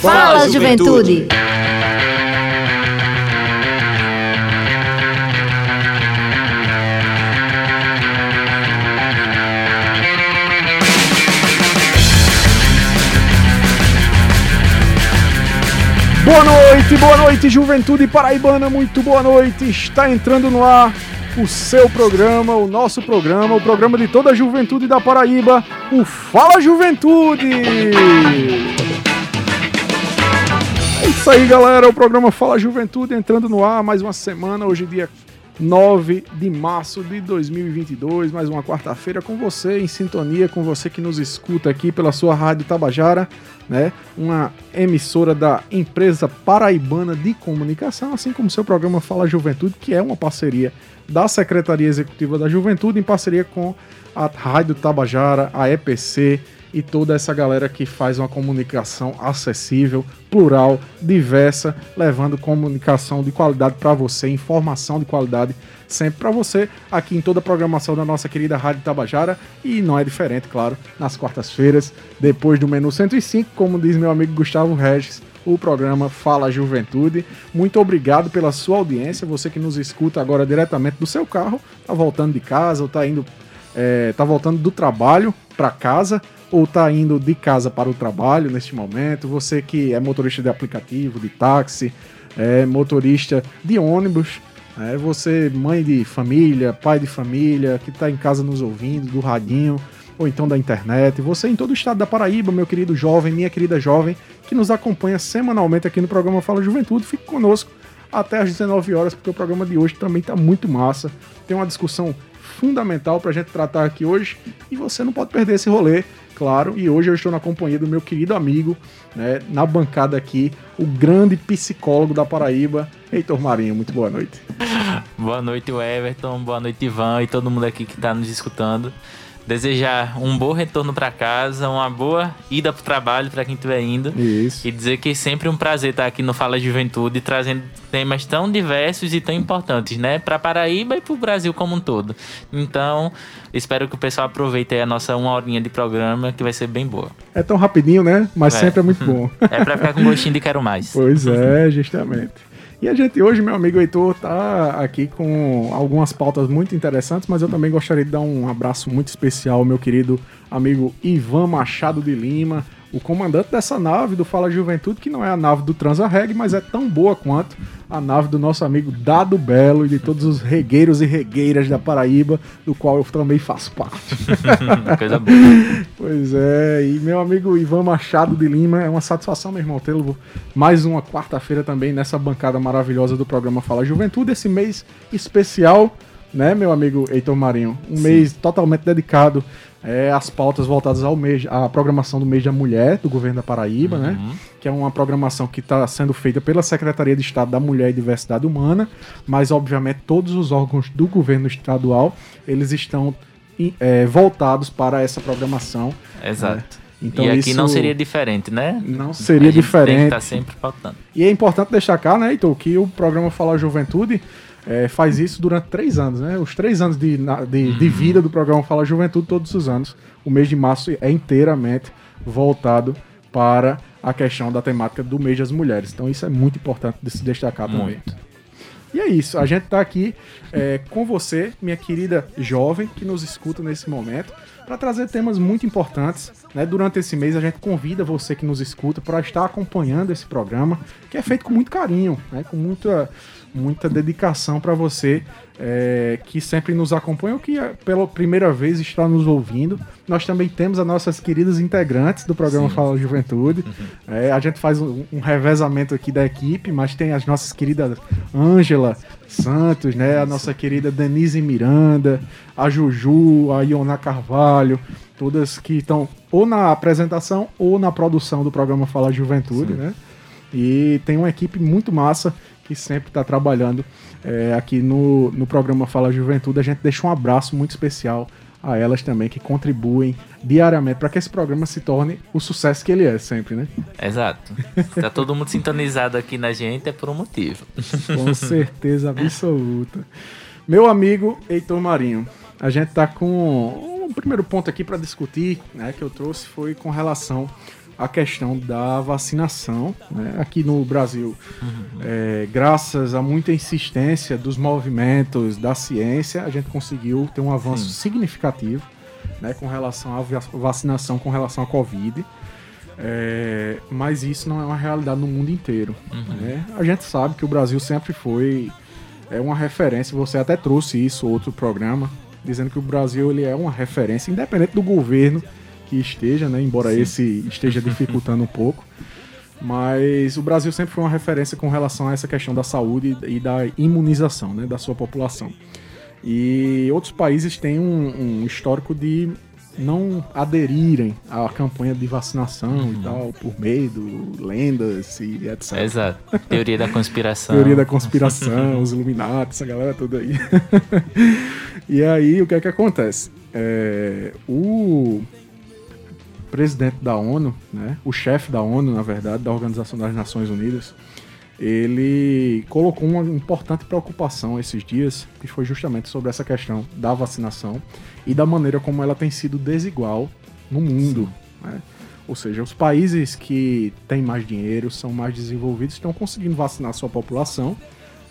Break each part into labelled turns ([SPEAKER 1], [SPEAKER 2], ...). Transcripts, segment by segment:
[SPEAKER 1] Fala, juventude.
[SPEAKER 2] Boa noite, boa noite, Juventude Paraibana, muito boa noite. Está entrando no ar o seu programa, o nosso programa, o programa de toda a juventude da Paraíba, o Fala Juventude. Isso aí, galera, o programa Fala Juventude entrando no ar mais uma semana, hoje dia 9 de março de 2022, mais uma quarta-feira com você, em sintonia com você que nos escuta aqui pela sua Rádio Tabajara, né? Uma emissora da empresa paraibana de comunicação, assim como seu programa Fala Juventude, que é uma parceria da Secretaria Executiva da Juventude em parceria com a Rádio Tabajara, a EPC e toda essa galera que faz uma comunicação acessível, plural, diversa, levando comunicação de qualidade para você, informação de qualidade sempre para você, aqui em toda a programação da nossa querida Rádio Tabajara. E não é diferente, claro, nas quartas-feiras, depois do menu 105, como diz meu amigo Gustavo Regis, o programa Fala Juventude. Muito obrigado pela sua audiência, você que nos escuta agora diretamente do seu carro, tá voltando de casa ou tá indo, é, tá voltando do trabalho para casa ou tá indo de casa para o trabalho neste momento, você que é motorista de aplicativo, de táxi, é motorista de ônibus, é você mãe de família, pai de família, que está em casa nos ouvindo, do radinho, ou então da internet, você em todo o estado da Paraíba, meu querido jovem, minha querida jovem, que nos acompanha semanalmente aqui no programa Fala Juventude, fique conosco até às 19 horas, porque o programa de hoje também está muito massa. Tem uma discussão fundamental para a gente tratar aqui hoje e você não pode perder esse rolê claro. E hoje eu estou na companhia do meu querido amigo, né, na bancada aqui, o grande psicólogo da Paraíba, Heitor Marinho. Muito boa noite.
[SPEAKER 3] boa noite, Everton. Boa noite, Ivan e todo mundo aqui que está nos escutando desejar um bom retorno para casa, uma boa ida para o trabalho para quem estiver indo.
[SPEAKER 2] Isso.
[SPEAKER 3] E dizer que é sempre um prazer estar aqui no Fala Juventude, trazendo temas tão diversos e tão importantes, né? Para Paraíba e para o Brasil como um todo. Então, espero que o pessoal aproveite a nossa uma horinha de programa, que vai ser bem boa.
[SPEAKER 2] É tão rapidinho, né? Mas é. sempre é muito bom.
[SPEAKER 3] é para ficar com gostinho de quero mais.
[SPEAKER 2] Pois é, justamente. E a gente hoje, meu amigo Heitor, tá aqui com algumas pautas muito interessantes, mas eu também gostaria de dar um abraço muito especial ao meu querido amigo Ivan Machado de Lima, o comandante dessa nave do Fala Juventude, que não é a nave do Transarreg, mas é tão boa quanto a nave do nosso amigo Dado Belo e de todos os regueiros e regueiras da Paraíba, do qual eu também faço parte. Coisa boa. Pois é, e meu amigo Ivan Machado de Lima, é uma satisfação, meu irmão, tê-lo mais uma quarta-feira também nessa bancada maravilhosa do programa Fala Juventude, esse mês especial, né, meu amigo Heitor Marinho? Um Sim. mês totalmente dedicado é, as pautas voltadas ao mês, à programação do mês da mulher do governo da Paraíba, né? uhum. né? Que é uma programação que está sendo feita pela Secretaria de Estado da Mulher e Diversidade Humana, mas obviamente todos os órgãos do governo estadual eles estão é, voltados para essa programação.
[SPEAKER 3] Exato. Né? Então, e aqui não seria diferente, né?
[SPEAKER 2] Não seria diferente. Tem que
[SPEAKER 3] estar tá sempre pautando.
[SPEAKER 2] E é importante destacar, né, Heitor, que o programa Fala Juventude é, faz isso durante três anos, né? Os três anos de, de, de, vida do programa Fala Juventude, todos os anos. O mês de março é inteiramente voltado para a questão da temática do mês das mulheres. Então isso é muito importante de se destacar também. Muito. E é isso, a gente está aqui é, com você, minha querida jovem, que nos escuta nesse momento, para trazer temas muito importantes. Né? Durante esse mês, a gente convida você que nos escuta para estar acompanhando esse programa, que é feito com muito carinho, né? com muita muita dedicação para você é, que sempre nos acompanha ou que é, pela primeira vez está nos ouvindo. Nós também temos as nossas queridas integrantes do programa Sim. Fala Juventude. Uhum. É, a gente faz um, um, revezamento aqui da equipe, mas tem as nossas queridas Ângela Santos, né? A nossa querida Denise Miranda, a Juju, a Iona Carvalho, todas que estão ou na apresentação ou na produção do programa Fala Juventude, Sim. né? E tem uma equipe muito massa que sempre está trabalhando é, aqui no, no programa Fala Juventude. A gente deixa um abraço muito especial a elas também que contribuem diariamente para que esse programa se torne o sucesso que ele é sempre, né?
[SPEAKER 3] Exato. Tá todo mundo sintonizado aqui na gente é por um motivo.
[SPEAKER 2] Com certeza absoluta. Meu amigo Heitor Marinho, a gente tá com um primeiro ponto aqui para discutir, né, que eu trouxe foi com relação a questão da vacinação. Né? Aqui no Brasil, uhum. é, graças a muita insistência dos movimentos da ciência, a gente conseguiu ter um avanço Sim. significativo né, com relação à vacinação com relação à Covid. É, mas isso não é uma realidade no mundo inteiro. Uhum. Né? A gente sabe que o Brasil sempre foi é uma referência. Você até trouxe isso outro programa, dizendo que o Brasil ele é uma referência, independente do governo que esteja, né? Embora Sim. esse esteja dificultando um pouco. Mas o Brasil sempre foi uma referência com relação a essa questão da saúde e da imunização né, da sua população. E outros países têm um, um histórico de não aderirem à campanha de vacinação uhum. e tal, por medo, lendas e etc.
[SPEAKER 3] Exato. Teoria da conspiração.
[SPEAKER 2] Teoria da conspiração, os Illuminati, essa galera toda aí. e aí, o que é que acontece? É, o presidente da ONU, né, o chefe da ONU, na verdade, da Organização das Nações Unidas, ele colocou uma importante preocupação esses dias, que foi justamente sobre essa questão da vacinação e da maneira como ela tem sido desigual no mundo. Né? Ou seja, os países que têm mais dinheiro, são mais desenvolvidos, estão conseguindo vacinar sua população,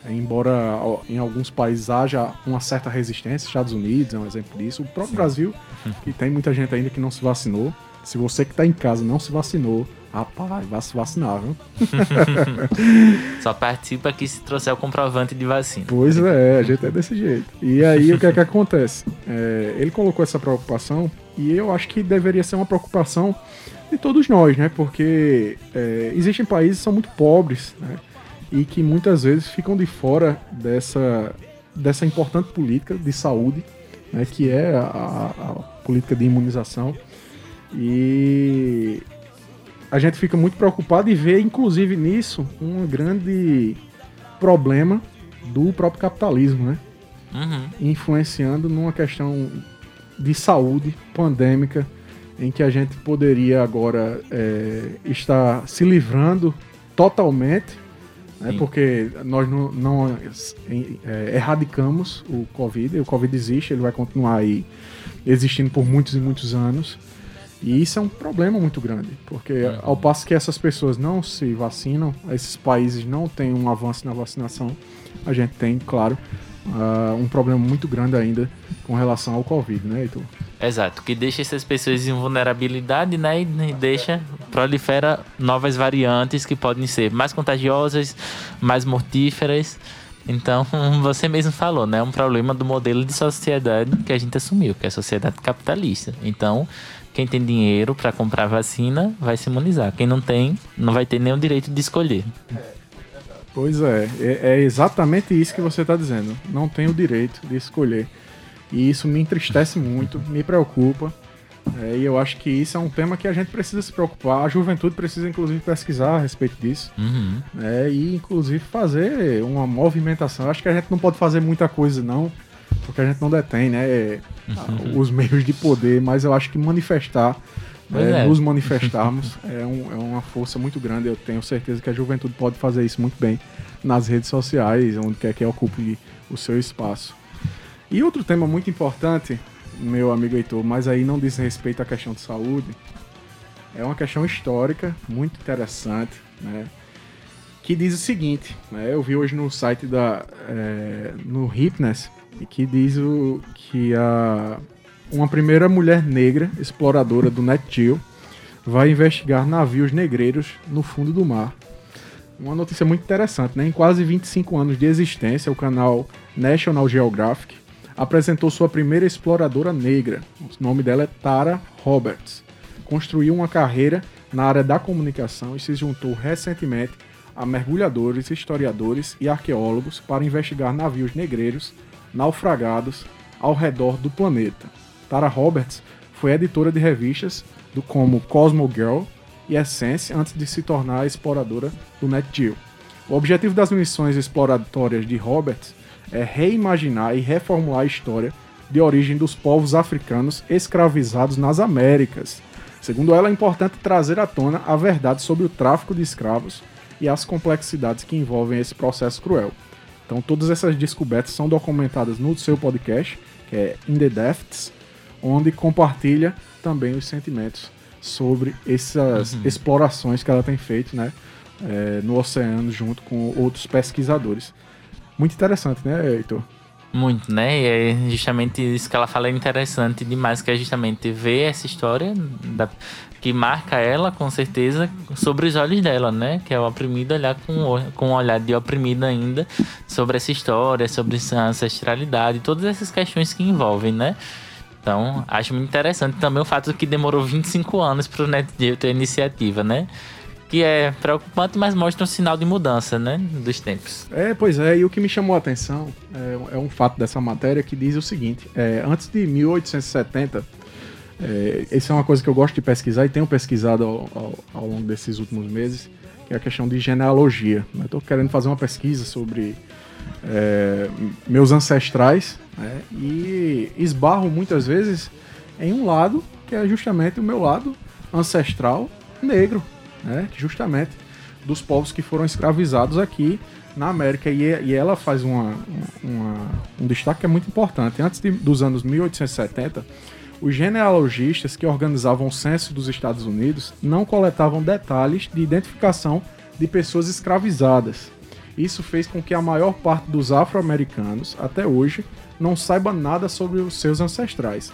[SPEAKER 2] embora em alguns países haja uma certa resistência, Estados Unidos é um exemplo disso, o próprio Sim. Brasil, que tem muita gente ainda que não se vacinou, se você que está em casa não se vacinou, rapaz, vai se vacinar, viu?
[SPEAKER 3] Só participa aqui se trouxer o comprovante de vacina.
[SPEAKER 2] Pois é, a gente é desse jeito. E aí o que é que acontece? É, ele colocou essa preocupação e eu acho que deveria ser uma preocupação de todos nós, né? Porque é, existem países que são muito pobres, né? E que muitas vezes ficam de fora dessa, dessa importante política de saúde, né? Que é a, a política de imunização. E a gente fica muito preocupado e vê, inclusive, nisso um grande problema do próprio capitalismo, né? Uhum. Influenciando numa questão de saúde pandêmica em que a gente poderia agora é, estar se livrando totalmente, né, porque nós não, não é, erradicamos o Covid, o Covid existe, ele vai continuar aí existindo por muitos e muitos anos. E isso é um problema muito grande, porque uhum. ao passo que essas pessoas não se vacinam, esses países não têm um avanço na vacinação, a gente tem, claro, uh, um problema muito grande ainda com relação ao Covid, né, Heitor?
[SPEAKER 3] Exato, que deixa essas pessoas em vulnerabilidade, né, e deixa, prolifera novas variantes que podem ser mais contagiosas, mais mortíferas. Então, você mesmo falou, né? É um problema do modelo de sociedade que a gente assumiu, que é a sociedade capitalista. Então, quem tem dinheiro para comprar vacina vai se imunizar. Quem não tem, não vai ter nenhum direito de escolher.
[SPEAKER 2] Pois é, é, é exatamente isso que você está dizendo. Não tem o direito de escolher. E isso me entristece muito, me preocupa. É, e eu acho que isso é um tema que a gente precisa se preocupar. A juventude precisa, inclusive, pesquisar a respeito disso. Uhum. É, e, inclusive, fazer uma movimentação. Eu acho que a gente não pode fazer muita coisa, não porque a gente não detém, né, uhum. os meios de poder, mas eu acho que manifestar, né, é. nos manifestarmos, é, um, é, uma força muito grande. Eu tenho certeza que a juventude pode fazer isso muito bem nas redes sociais, onde quer que ocupe o seu espaço. E outro tema muito importante, meu amigo Heitor, mas aí não diz respeito à questão de saúde, é uma questão histórica muito interessante, né? Que diz o seguinte, né? Eu vi hoje no site da é, no Hipness que diz o, que a, uma primeira mulher negra exploradora do NetGeo vai investigar navios negreiros no fundo do mar. Uma notícia muito interessante, né? Em quase 25 anos de existência, o canal National Geographic apresentou sua primeira exploradora negra. O nome dela é Tara Roberts. Construiu uma carreira na área da comunicação e se juntou recentemente a mergulhadores, historiadores e arqueólogos para investigar navios negreiros naufragados ao redor do planeta. Tara Roberts foi editora de revistas do como Cosmo Girl e Essence antes de se tornar exploradora do NetGeo. O objetivo das missões exploratórias de Roberts é reimaginar e reformular a história de origem dos povos africanos escravizados nas Américas. Segundo ela, é importante trazer à tona a verdade sobre o tráfico de escravos e as complexidades que envolvem esse processo cruel. Então todas essas descobertas são documentadas no seu podcast, que é In the Depths, onde compartilha também os sentimentos sobre essas
[SPEAKER 3] Uhum.
[SPEAKER 2] explorações que ela tem feito, né? é, no oceano junto com outros pesquisadores. Muito interessante, né, Heitor?
[SPEAKER 3] Muito, né? E é justamente isso que ela fala é interessante demais, que é justamente ver essa história da- que marca ela, com certeza, sobre os olhos dela, né? Que é o oprimido olhar com, com um olhar de oprimido ainda sobre essa história, sobre essa ancestralidade, todas essas questões que envolvem, né? Então, acho muito interessante também o fato de que demorou 25 anos para o NetGeo ter iniciativa, né? Que é preocupante, mas mostra um sinal de mudança, né? Dos tempos.
[SPEAKER 2] É, pois é, e o que me chamou a atenção é, é um fato dessa matéria que diz o seguinte: é, antes de 1870, é, essa é uma coisa que eu gosto de pesquisar e tenho pesquisado ao, ao- ao longo desses últimos meses, que é a questão de genealogia. Estou querendo fazer uma pesquisa sobre é, meus ancestrais né, e esbarro muitas vezes em um lado que é justamente o meu lado ancestral negro, né, justamente dos povos que foram escravizados aqui na América. E, e ela faz uma, uma- um destaque que é muito importante. Antes de- dos anos 1870, os genealogistas que organizavam o censo dos Estados Unidos não coletavam detalhes de identificação de pessoas escravizadas. Isso fez com que a maior parte dos afro-americanos, até hoje, não saiba nada sobre os seus ancestrais.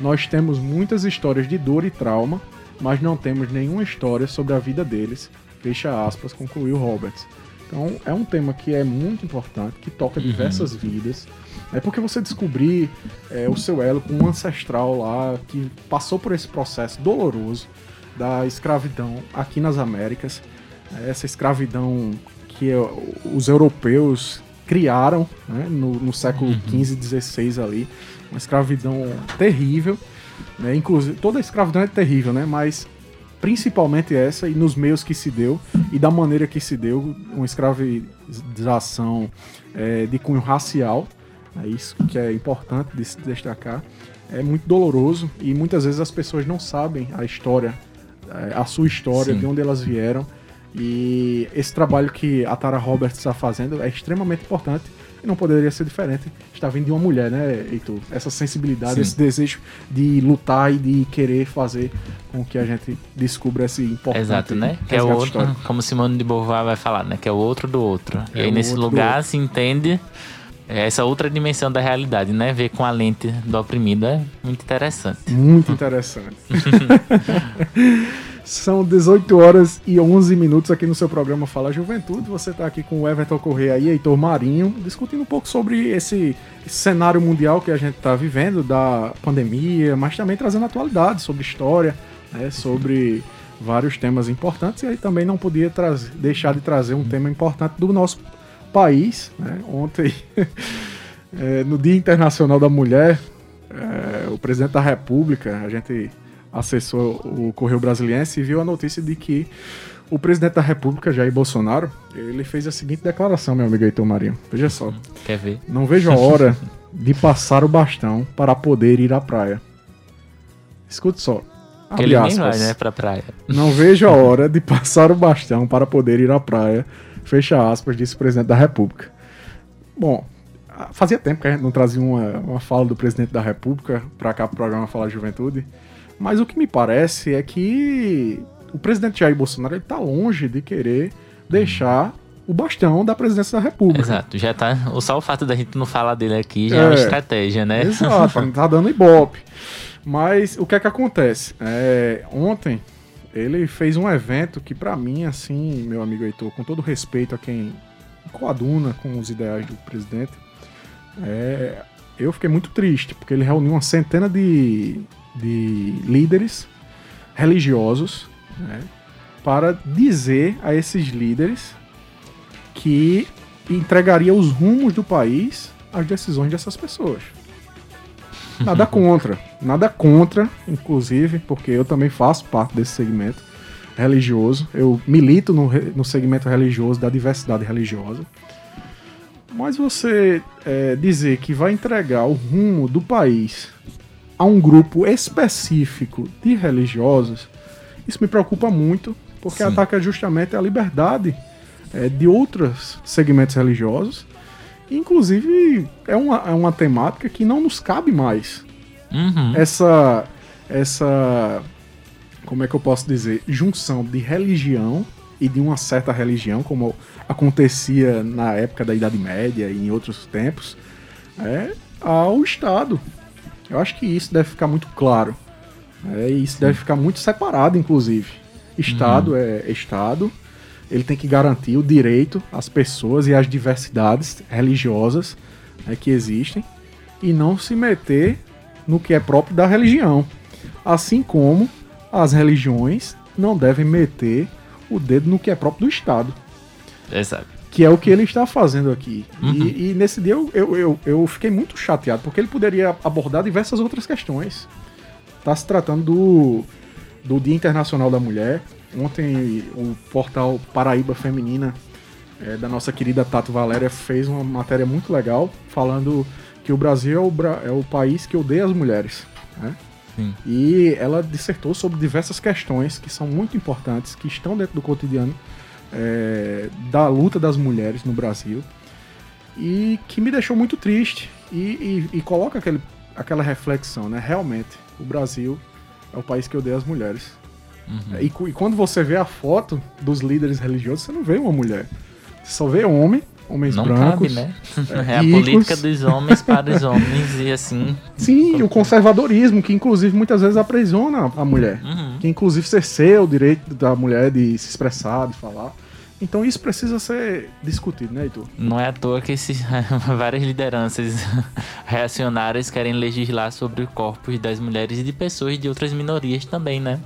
[SPEAKER 2] Nós temos muitas histórias de dor e trauma, mas não temos nenhuma história sobre a vida deles. Fecha aspas, concluiu Roberts. Então é um tema que é muito importante, que toca diversas vidas. É porque você descobrir é, o seu elo com um ancestral lá que passou por esse processo doloroso da escravidão aqui nas Américas, né, essa escravidão que é, os europeus criaram né, no, no século XV e XVI ali, uma escravidão terrível, né, inclusive toda a escravidão é terrível, né, mas principalmente essa e nos meios que se deu e da maneira que se deu, uma escravização é, de cunho racial, é isso que é importante de se destacar, é muito doloroso e muitas vezes as pessoas não sabem a história, é, a sua história,
[SPEAKER 3] Sim.
[SPEAKER 2] de onde elas vieram e esse trabalho que a Tara Roberts está fazendo é extremamente importante e não poderia ser diferente. Está vindo de uma mulher, né, Heitor? Essa sensibilidade,
[SPEAKER 3] Sim.
[SPEAKER 2] esse desejo de lutar e de querer fazer com que a gente descubra esse importante
[SPEAKER 3] Exato, né? Que é o outro,
[SPEAKER 2] histórico.
[SPEAKER 3] como Simone de Beauvoir vai falar, né? Que é o outro do outro.
[SPEAKER 2] É
[SPEAKER 3] e aí nesse lugar se entende essa outra dimensão da realidade, né? Ver com a lente do oprimido é muito interessante.
[SPEAKER 2] Muito interessante. São 18 horas e 11 minutos aqui no seu programa Fala Juventude. Você está aqui com o Everton Correia e Heitor Marinho, discutindo um pouco sobre esse, cenário mundial que a gente está vivendo, da pandemia, mas também trazendo atualidade sobre história, né, sobre vários temas importantes. E aí também não podia deixar de trazer um tema importante do nosso país. né? Ontem, eh, no Dia Internacional da Mulher, é, o presidente da República, a gente acessou o Correio Brasiliense e viu a notícia de que o presidente da República, Jair Bolsonaro, ele fez a seguinte declaração, meu amigo Heitor Marinho. Veja só.
[SPEAKER 3] Quer ver?
[SPEAKER 2] Não vejo a hora de passar o bastão para poder ir à praia. Escute só. Abre
[SPEAKER 3] ele nem
[SPEAKER 2] aspas.
[SPEAKER 3] vai, né, pra praia.
[SPEAKER 2] Não vejo a hora de passar o bastão para poder ir à praia. Fecha aspas, disse o presidente da República. Bom, ah, fazia tempo que a gente não trazia uma, uma fala do presidente da República para cá pro programa Falar Juventude. Mas o que me parece é que o presidente Jair Bolsonaro ele tá longe de querer deixar o bastão da presidência da República.
[SPEAKER 3] Exato, já tá. Só o fato da gente não falar dele aqui já é, uma
[SPEAKER 2] É.
[SPEAKER 3] estratégia, né?
[SPEAKER 2] Exato, não tá dando ibope. Mas o que é que acontece? É, ontem ele fez um evento que pra mim, assim, meu amigo Heitor, com todo respeito a quem coaduna com os ideais do presidente, é, eu fiquei muito triste, porque ele reuniu uma centena de, de líderes religiosos né, para dizer a esses líderes que entregaria os rumos do país às decisões dessas pessoas. Nada contra, nada contra, inclusive, porque eu também faço parte desse segmento religioso. Eu milito no, no segmento religioso da diversidade religiosa. Mas você é, dizer que vai entregar o rumo do país a um grupo específico de religiosos, isso me preocupa muito, porque
[SPEAKER 3] Sim.
[SPEAKER 2] ataca justamente a liberdade é, de outros segmentos religiosos. Inclusive, é uma, é uma temática que não nos cabe mais
[SPEAKER 3] Uhum.
[SPEAKER 2] essa essa como é que eu posso dizer, junção de religião e de uma certa religião, como acontecia na época da Idade Média e em outros tempos, é, ao Estado. Eu acho que isso deve ficar muito claro. É, isso Sim. deve ficar muito separado, inclusive. Estado uhum. é Estado, ele tem que garantir o direito às pessoas e às diversidades religiosas né, que existem e não se meter no que é próprio da religião. Assim como as religiões não devem meter o dedo no que é próprio do Estado.
[SPEAKER 3] Exato.
[SPEAKER 2] Que é o que ele está fazendo aqui. Uhum. E, e, nesse dia eu, eu, eu, eu, fiquei muito chateado, porque ele poderia abordar diversas outras questões. Está se tratando do, do Dia Internacional da Mulher. Ontem o portal Paraíba Feminina, é, da nossa querida Tato Valéria, fez uma matéria muito legal falando que o Brasil é o, é o país que odeia as mulheres. Né? E ela dissertou sobre diversas questões que são muito importantes, que estão dentro do cotidiano é, da luta das mulheres no Brasil e que me deixou muito triste e, e, e, coloca aquele, aquela reflexão, né? Realmente, o Brasil é o país que odeia as mulheres. Uhum. E, e, quando você vê a foto dos líderes religiosos, você não vê uma mulher. Você só vê homem homens não brancos.
[SPEAKER 3] Cabe, né? É, é a política dos homens para os homens e assim.
[SPEAKER 2] Sim, o conservadorismo, que inclusive muitas vezes aprisiona a mulher. Uhum. Que inclusive cerceia o direito da mulher de se expressar, de falar. Então isso precisa ser discutido, né, Heitor?
[SPEAKER 3] Não é à toa que esses, várias lideranças reacionárias querem legislar sobre corpos das mulheres e de pessoas de outras minorias também, né?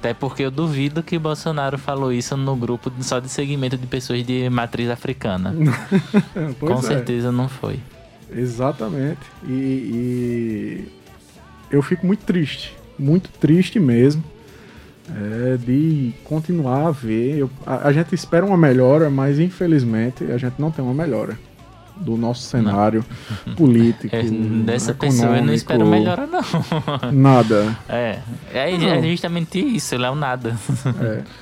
[SPEAKER 3] Até porque eu duvido que Bolsonaro falou isso no grupo só de segmento de pessoas de matriz africana. Com é. certeza não foi.
[SPEAKER 2] Exatamente. E, e, eu fico muito triste, muito triste mesmo, é, de continuar a ver. Eu, a, a gente espera uma melhora, mas infelizmente a gente não tem uma melhora do nosso cenário não. político. É,
[SPEAKER 3] dessa pessoa eu não espero melhora, não.
[SPEAKER 2] Nada.
[SPEAKER 3] É. É, é justamente isso, ele é o nada.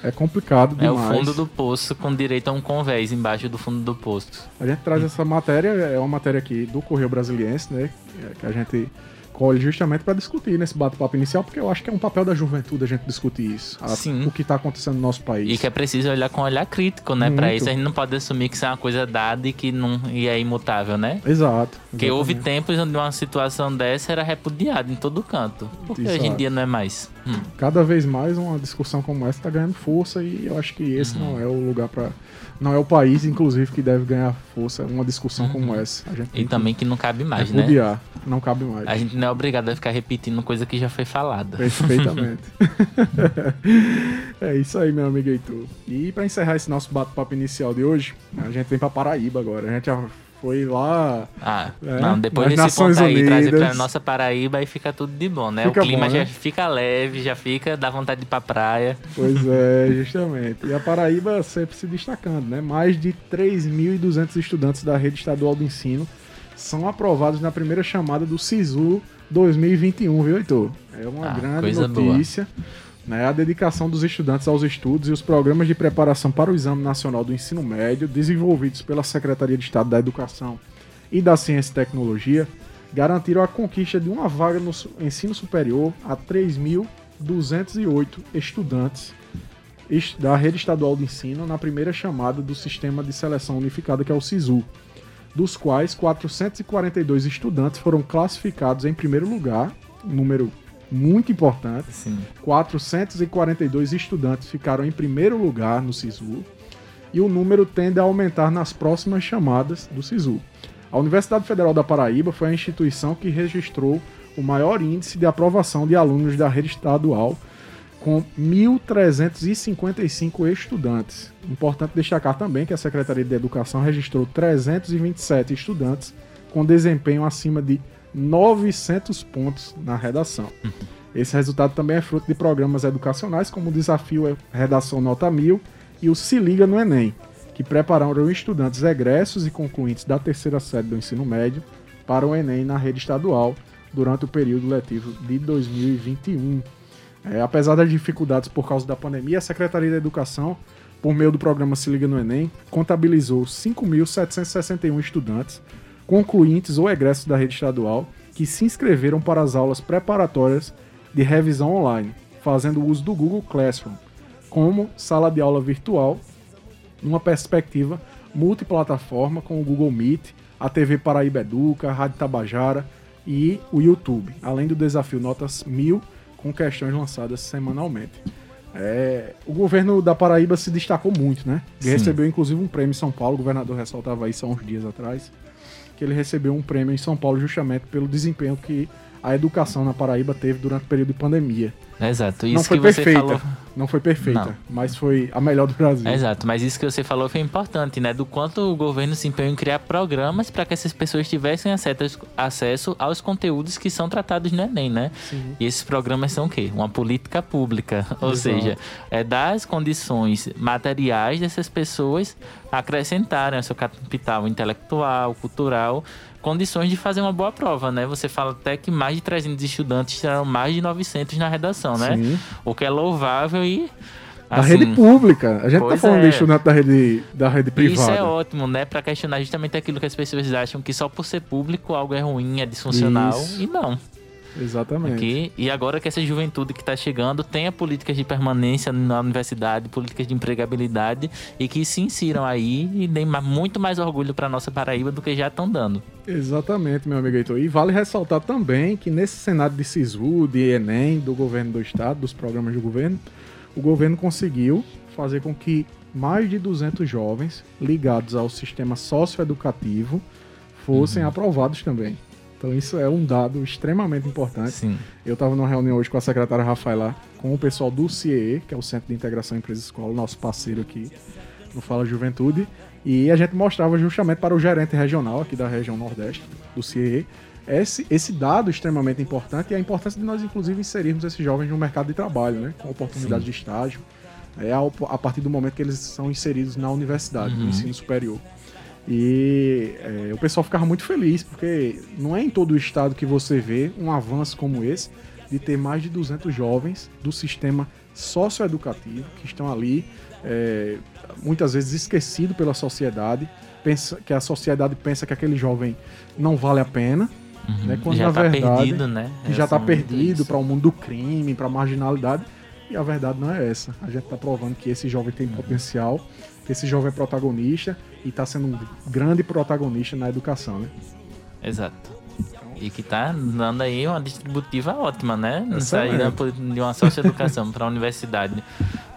[SPEAKER 2] É, é complicado demais.
[SPEAKER 3] É o fundo do poço com direito a um convés embaixo do fundo do poço.
[SPEAKER 2] A gente traz essa matéria, é uma matéria aqui do Correio Brasiliense, né? Que a gente justamente para discutir nesse bate-papo inicial, porque eu acho que é um papel da juventude a gente discutir isso. A, Sim. O que está acontecendo no nosso país.
[SPEAKER 3] E que é preciso olhar com um olhar crítico, né? Para isso a gente não pode assumir que isso é uma coisa dada e que não e é imutável, né?
[SPEAKER 2] Exato.
[SPEAKER 3] Porque houve tempos onde uma situação dessa era repudiada em todo canto. Porque Exato. hoje em dia não é mais.
[SPEAKER 2] Hum. Cada vez mais uma discussão como essa está ganhando força e eu acho que esse hum. não é o lugar para não é o país, inclusive, que deve ganhar força uma discussão uhum. como essa.
[SPEAKER 3] e também que, não cabe mais, repudiar. né?
[SPEAKER 2] Não cabe mais.
[SPEAKER 3] A gente não é obrigado a ficar repetindo coisa que já foi falada.
[SPEAKER 2] Perfeitamente. é isso aí, meu amigo Heitor. E para encerrar esse nosso bate-papo inicial de hoje, a gente vem para Paraíba agora. A gente já foi lá.
[SPEAKER 3] Ah, é, não, depois desse Nações ponto aí, Unidas. trazer pra nossa Paraíba e fica tudo de bom, né? Fica o clima bom, né? já fica leve, já fica, dá vontade de ir pra praia.
[SPEAKER 2] Pois é, justamente. E a Paraíba sempre se destacando, né? Mais de 3.200 estudantes da rede estadual do ensino são aprovados na primeira chamada do SISU 2021, viu, Heitor? É uma ah, grande notícia. Boa né, a dedicação dos estudantes aos estudos e os programas de preparação para o Exame Nacional do Ensino Médio, desenvolvidos pela Secretaria de Estado da Educação e da Ciência e Tecnologia, garantiram a conquista de uma vaga no ensino superior a 3.208 estudantes da rede estadual de ensino na primeira chamada do Sistema de Seleção Unificada, que é o SISU, dos quais 442 estudantes foram classificados em primeiro lugar, número muito importante. Sim. 442 estudantes ficaram em primeiro lugar no SISU e o número tende a aumentar nas próximas chamadas do SISU. A Universidade Federal da Paraíba foi a instituição que registrou o maior índice de aprovação de alunos da rede estadual, com 1.355 estudantes. Importante destacar também que a Secretaria de Educação registrou 327 estudantes com desempenho acima de 900 pontos na redação. Esse resultado também é fruto de programas educacionais como o Desafio Redação Nota 1000 e o Se Liga no Enem, que prepararam estudantes egressos e concluintes da terceira série do ensino médio para o Enem na rede estadual durante o período letivo de 2021. É, apesar das dificuldades por causa da pandemia, a Secretaria da Educação, por meio do programa Se Liga no Enem, contabilizou 5.761 estudantes concluintes ou egressos da rede estadual que se inscreveram para as aulas preparatórias de revisão online, fazendo uso do Google Classroom como sala de aula virtual, numa perspectiva multiplataforma com o Google Meet, a TV Paraíba Educa, a Rádio Tabajara e o YouTube, além do desafio Notas Mil, com questões lançadas semanalmente. É, o governo da Paraíba se destacou muito, né? Recebeu inclusive um prêmio em São Paulo, o governador ressaltava isso há uns dias atrás, que ele recebeu um prêmio em São Paulo justamente pelo desempenho que a educação na Paraíba teve durante o período de pandemia.
[SPEAKER 3] Exato. Isso
[SPEAKER 2] não foi
[SPEAKER 3] que você
[SPEAKER 2] perfeita,
[SPEAKER 3] falou.
[SPEAKER 2] não foi perfeita,
[SPEAKER 3] Não.
[SPEAKER 2] mas foi a melhor do Brasil.
[SPEAKER 3] Exato, mas isso que você falou foi importante, né? Do quanto o governo se empenhou em criar programas para que essas pessoas tivessem acesso- acesso aos conteúdos que são tratados no Enem, né?
[SPEAKER 2] Sim.
[SPEAKER 3] E esses programas são o quê? Uma política pública. Ou
[SPEAKER 2] Exato.
[SPEAKER 3] seja, é dar as condições materiais dessas pessoas acrescentarem ao seu capital intelectual, cultural, condições de fazer uma boa prova, né? Você fala até que mais de 300 estudantes tiraram mais de 900 na redação, né?
[SPEAKER 2] Sim.
[SPEAKER 3] O que é louvável e...
[SPEAKER 2] Da
[SPEAKER 3] assim,
[SPEAKER 2] rede pública. A gente tá falando
[SPEAKER 3] é.
[SPEAKER 2] de estudante da rede, da rede privada.
[SPEAKER 3] Isso é ótimo, né? Pra questionar justamente aquilo que as pessoas acham que só por ser público algo é ruim, é disfuncional.
[SPEAKER 2] Isso.
[SPEAKER 3] E não.
[SPEAKER 2] Exatamente.
[SPEAKER 3] Aqui, e agora que essa juventude que está chegando tenha políticas de permanência na universidade, políticas de empregabilidade e que se insiram aí e deem muito mais orgulho para nossa Paraíba do que já estão dando.
[SPEAKER 2] Exatamente, meu amigo Heitor. E vale ressaltar também que nesse cenário de SISU, de Enem, do governo do estado, dos programas do governo, o governo conseguiu fazer com que mais de 200 jovens ligados ao sistema socioeducativo fossem
[SPEAKER 3] Uhum.
[SPEAKER 2] aprovados também. Então isso é um dado extremamente importante.
[SPEAKER 3] Sim.
[SPEAKER 2] Eu estava numa reunião hoje com a secretária Rafaela, com o pessoal do CIE, que é o Centro de Integração Empresa Escola, nosso parceiro aqui no Fala Juventude, e a gente mostrava justamente para o gerente regional aqui da região Nordeste, do CIE, esse, esse dado extremamente importante e a importância de nós, inclusive, inserirmos esses jovens no mercado de trabalho, né, com oportunidades de estágio, é, ao- a partir do momento que eles são inseridos na universidade, no
[SPEAKER 3] Uhum.
[SPEAKER 2] ensino superior. E é, o pessoal ficava muito feliz, porque não é em todo o estado que você vê um avanço como esse, de ter mais de 200 jovens do sistema socioeducativo que estão ali, é, muitas vezes esquecido pela sociedade, pensa, que a sociedade pensa que aquele jovem não vale a pena,
[SPEAKER 3] Uhum.
[SPEAKER 2] Né, quando
[SPEAKER 3] já
[SPEAKER 2] na
[SPEAKER 3] tá
[SPEAKER 2] verdade,
[SPEAKER 3] perdido, né?
[SPEAKER 2] que já está
[SPEAKER 3] São
[SPEAKER 2] perdido para o mundo do crime, para a marginalidade. E a verdade não é essa. A gente está provando que esse jovem tem potencial, que esse jovem é protagonista e está sendo um grande protagonista na educação, né?
[SPEAKER 3] Exato. E que tá dando aí uma distributiva ótima, né? Sair de uma socioeducação para a universidade.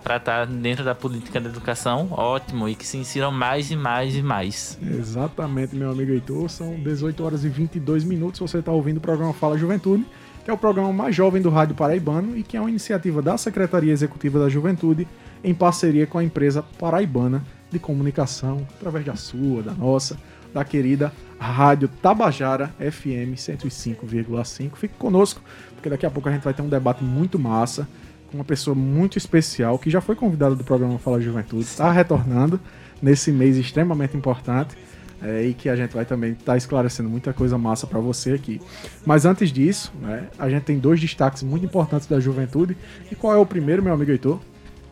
[SPEAKER 3] Para estar dentro da política da educação, ótimo. E que se insiram mais e mais e mais.
[SPEAKER 2] Exatamente, meu amigo Heitor. São 18 horas e 22 minutos. Você está ouvindo o programa Fala Juventude, que é o programa mais jovem do Rádio Paraibano e que é uma iniciativa da Secretaria Executiva da Juventude em parceria com a empresa Paraibana de Comunicação, através da sua, da nossa, da querida Rádio Tabajara FM 105,5. Fique conosco, porque daqui a pouco a gente vai ter um debate muito massa com uma pessoa muito especial que já foi convidada do programa Fala Juventude, está retornando nesse mês extremamente importante é, e que a gente vai também estar esclarecendo muita coisa massa para você aqui. Mas antes disso, né, a gente tem dois destaques muito importantes da juventude. E qual é o primeiro, meu amigo Heitor?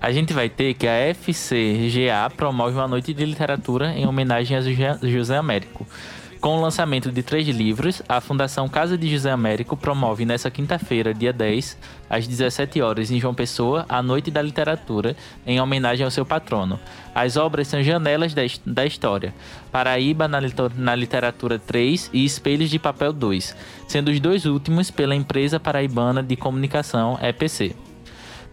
[SPEAKER 3] A gente vai ter que a FCGA promove uma noite de literatura em homenagem a José Américo. Com o lançamento de três livros, a Fundação Casa de José Américo promove nesta quinta-feira, dia 10, às 17 horas, em João Pessoa, a Noite da Literatura, em homenagem ao seu patrono. As obras são Janelas da, His- da História, Paraíba na Literatura 3 e Espelhos de Papel 2, sendo os dois últimos pela Empresa Paraibana de Comunicação, EPC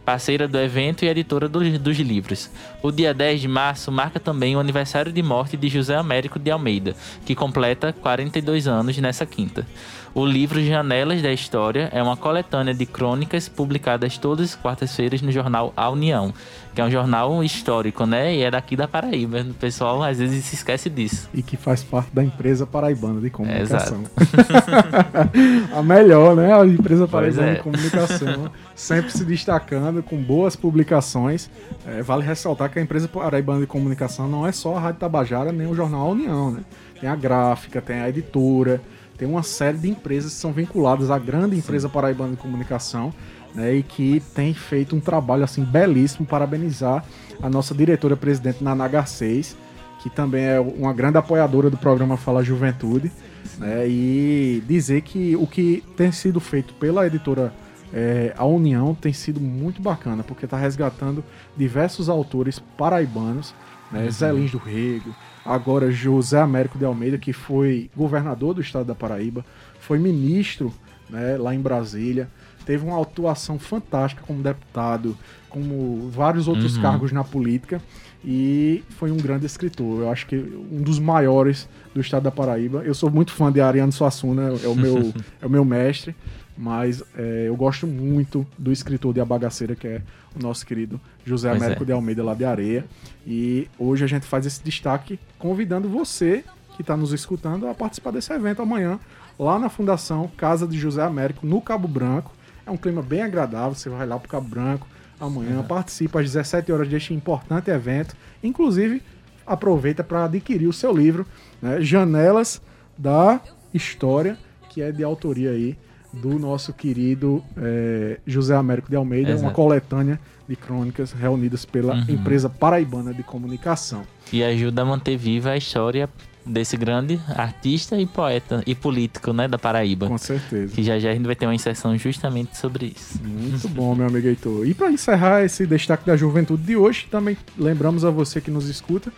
[SPEAKER 3] parceira do evento e editora dos, dos livros. O dia 10 de março marca também o aniversário de morte de José Américo de Almeida, que completa 42 anos nessa quinta. O livro Janelas da História é uma coletânea de crônicas publicadas todas as quartas-feiras no jornal A União, que é um jornal histórico, né? E é daqui da Paraíba. O pessoal às vezes se esquece disso.
[SPEAKER 2] E que faz parte da empresa paraibana de comunicação.
[SPEAKER 3] Exato.
[SPEAKER 2] a melhor, né? A empresa paraibana
[SPEAKER 3] é.
[SPEAKER 2] de comunicação. Sempre se destacando com boas publicações. É, vale ressaltar que a empresa paraibana de comunicação não é só a Rádio Tabajara nem o jornal União, né? Tem a gráfica, tem a editora, tem uma série de empresas que são vinculadas à grande empresa paraibana de comunicação. Né, e que tem feito um trabalho assim belíssimo, parabenizar a nossa diretora-presidente Naná Garcês, que também é uma grande apoiadora do programa Fala Juventude, né, e dizer que o que tem sido feito pela editora é, a união tem sido muito bacana, porque está resgatando diversos autores paraibanos, né? Uhum. Zé Lins do Rego, agora José Américo de Almeida, que foi governador do estado da Paraíba, foi ministro né, lá em Brasília, teve uma atuação fantástica como deputado, como vários outros uhum. cargos na política e foi um grande escritor. Eu acho que um dos maiores do estado da Paraíba. Eu sou muito fã de Ariano Suassuna, é o meu, é o meu mestre, mas é, eu gosto muito do escritor de A Bagaceira, que é o nosso querido José pois Américo é. de Almeida lá de Areia. E hoje a gente faz esse destaque convidando você que está nos escutando a participar desse evento amanhã, lá na Fundação Casa de José Américo, no Cabo Branco. É um clima bem agradável, você vai lá para o Cabo Branco amanhã, uhum. participa às 17 horas deste importante evento. Inclusive, aproveita para adquirir o seu livro, né, Janelas da História, que é de autoria aí do nosso querido é, José Américo de Almeida, Exato. uma coletânea de crônicas reunidas pela uhum. empresa paraibana de comunicação.
[SPEAKER 3] E ajuda a manter viva a história desse grande artista e poeta e político, né, da Paraíba.
[SPEAKER 2] Com certeza.
[SPEAKER 3] Que já já a gente vai ter uma inserção justamente sobre isso.
[SPEAKER 2] Muito bom, meu amigo Heitor. E para encerrar esse destaque da juventude de hoje, também lembramos a você que nos escuta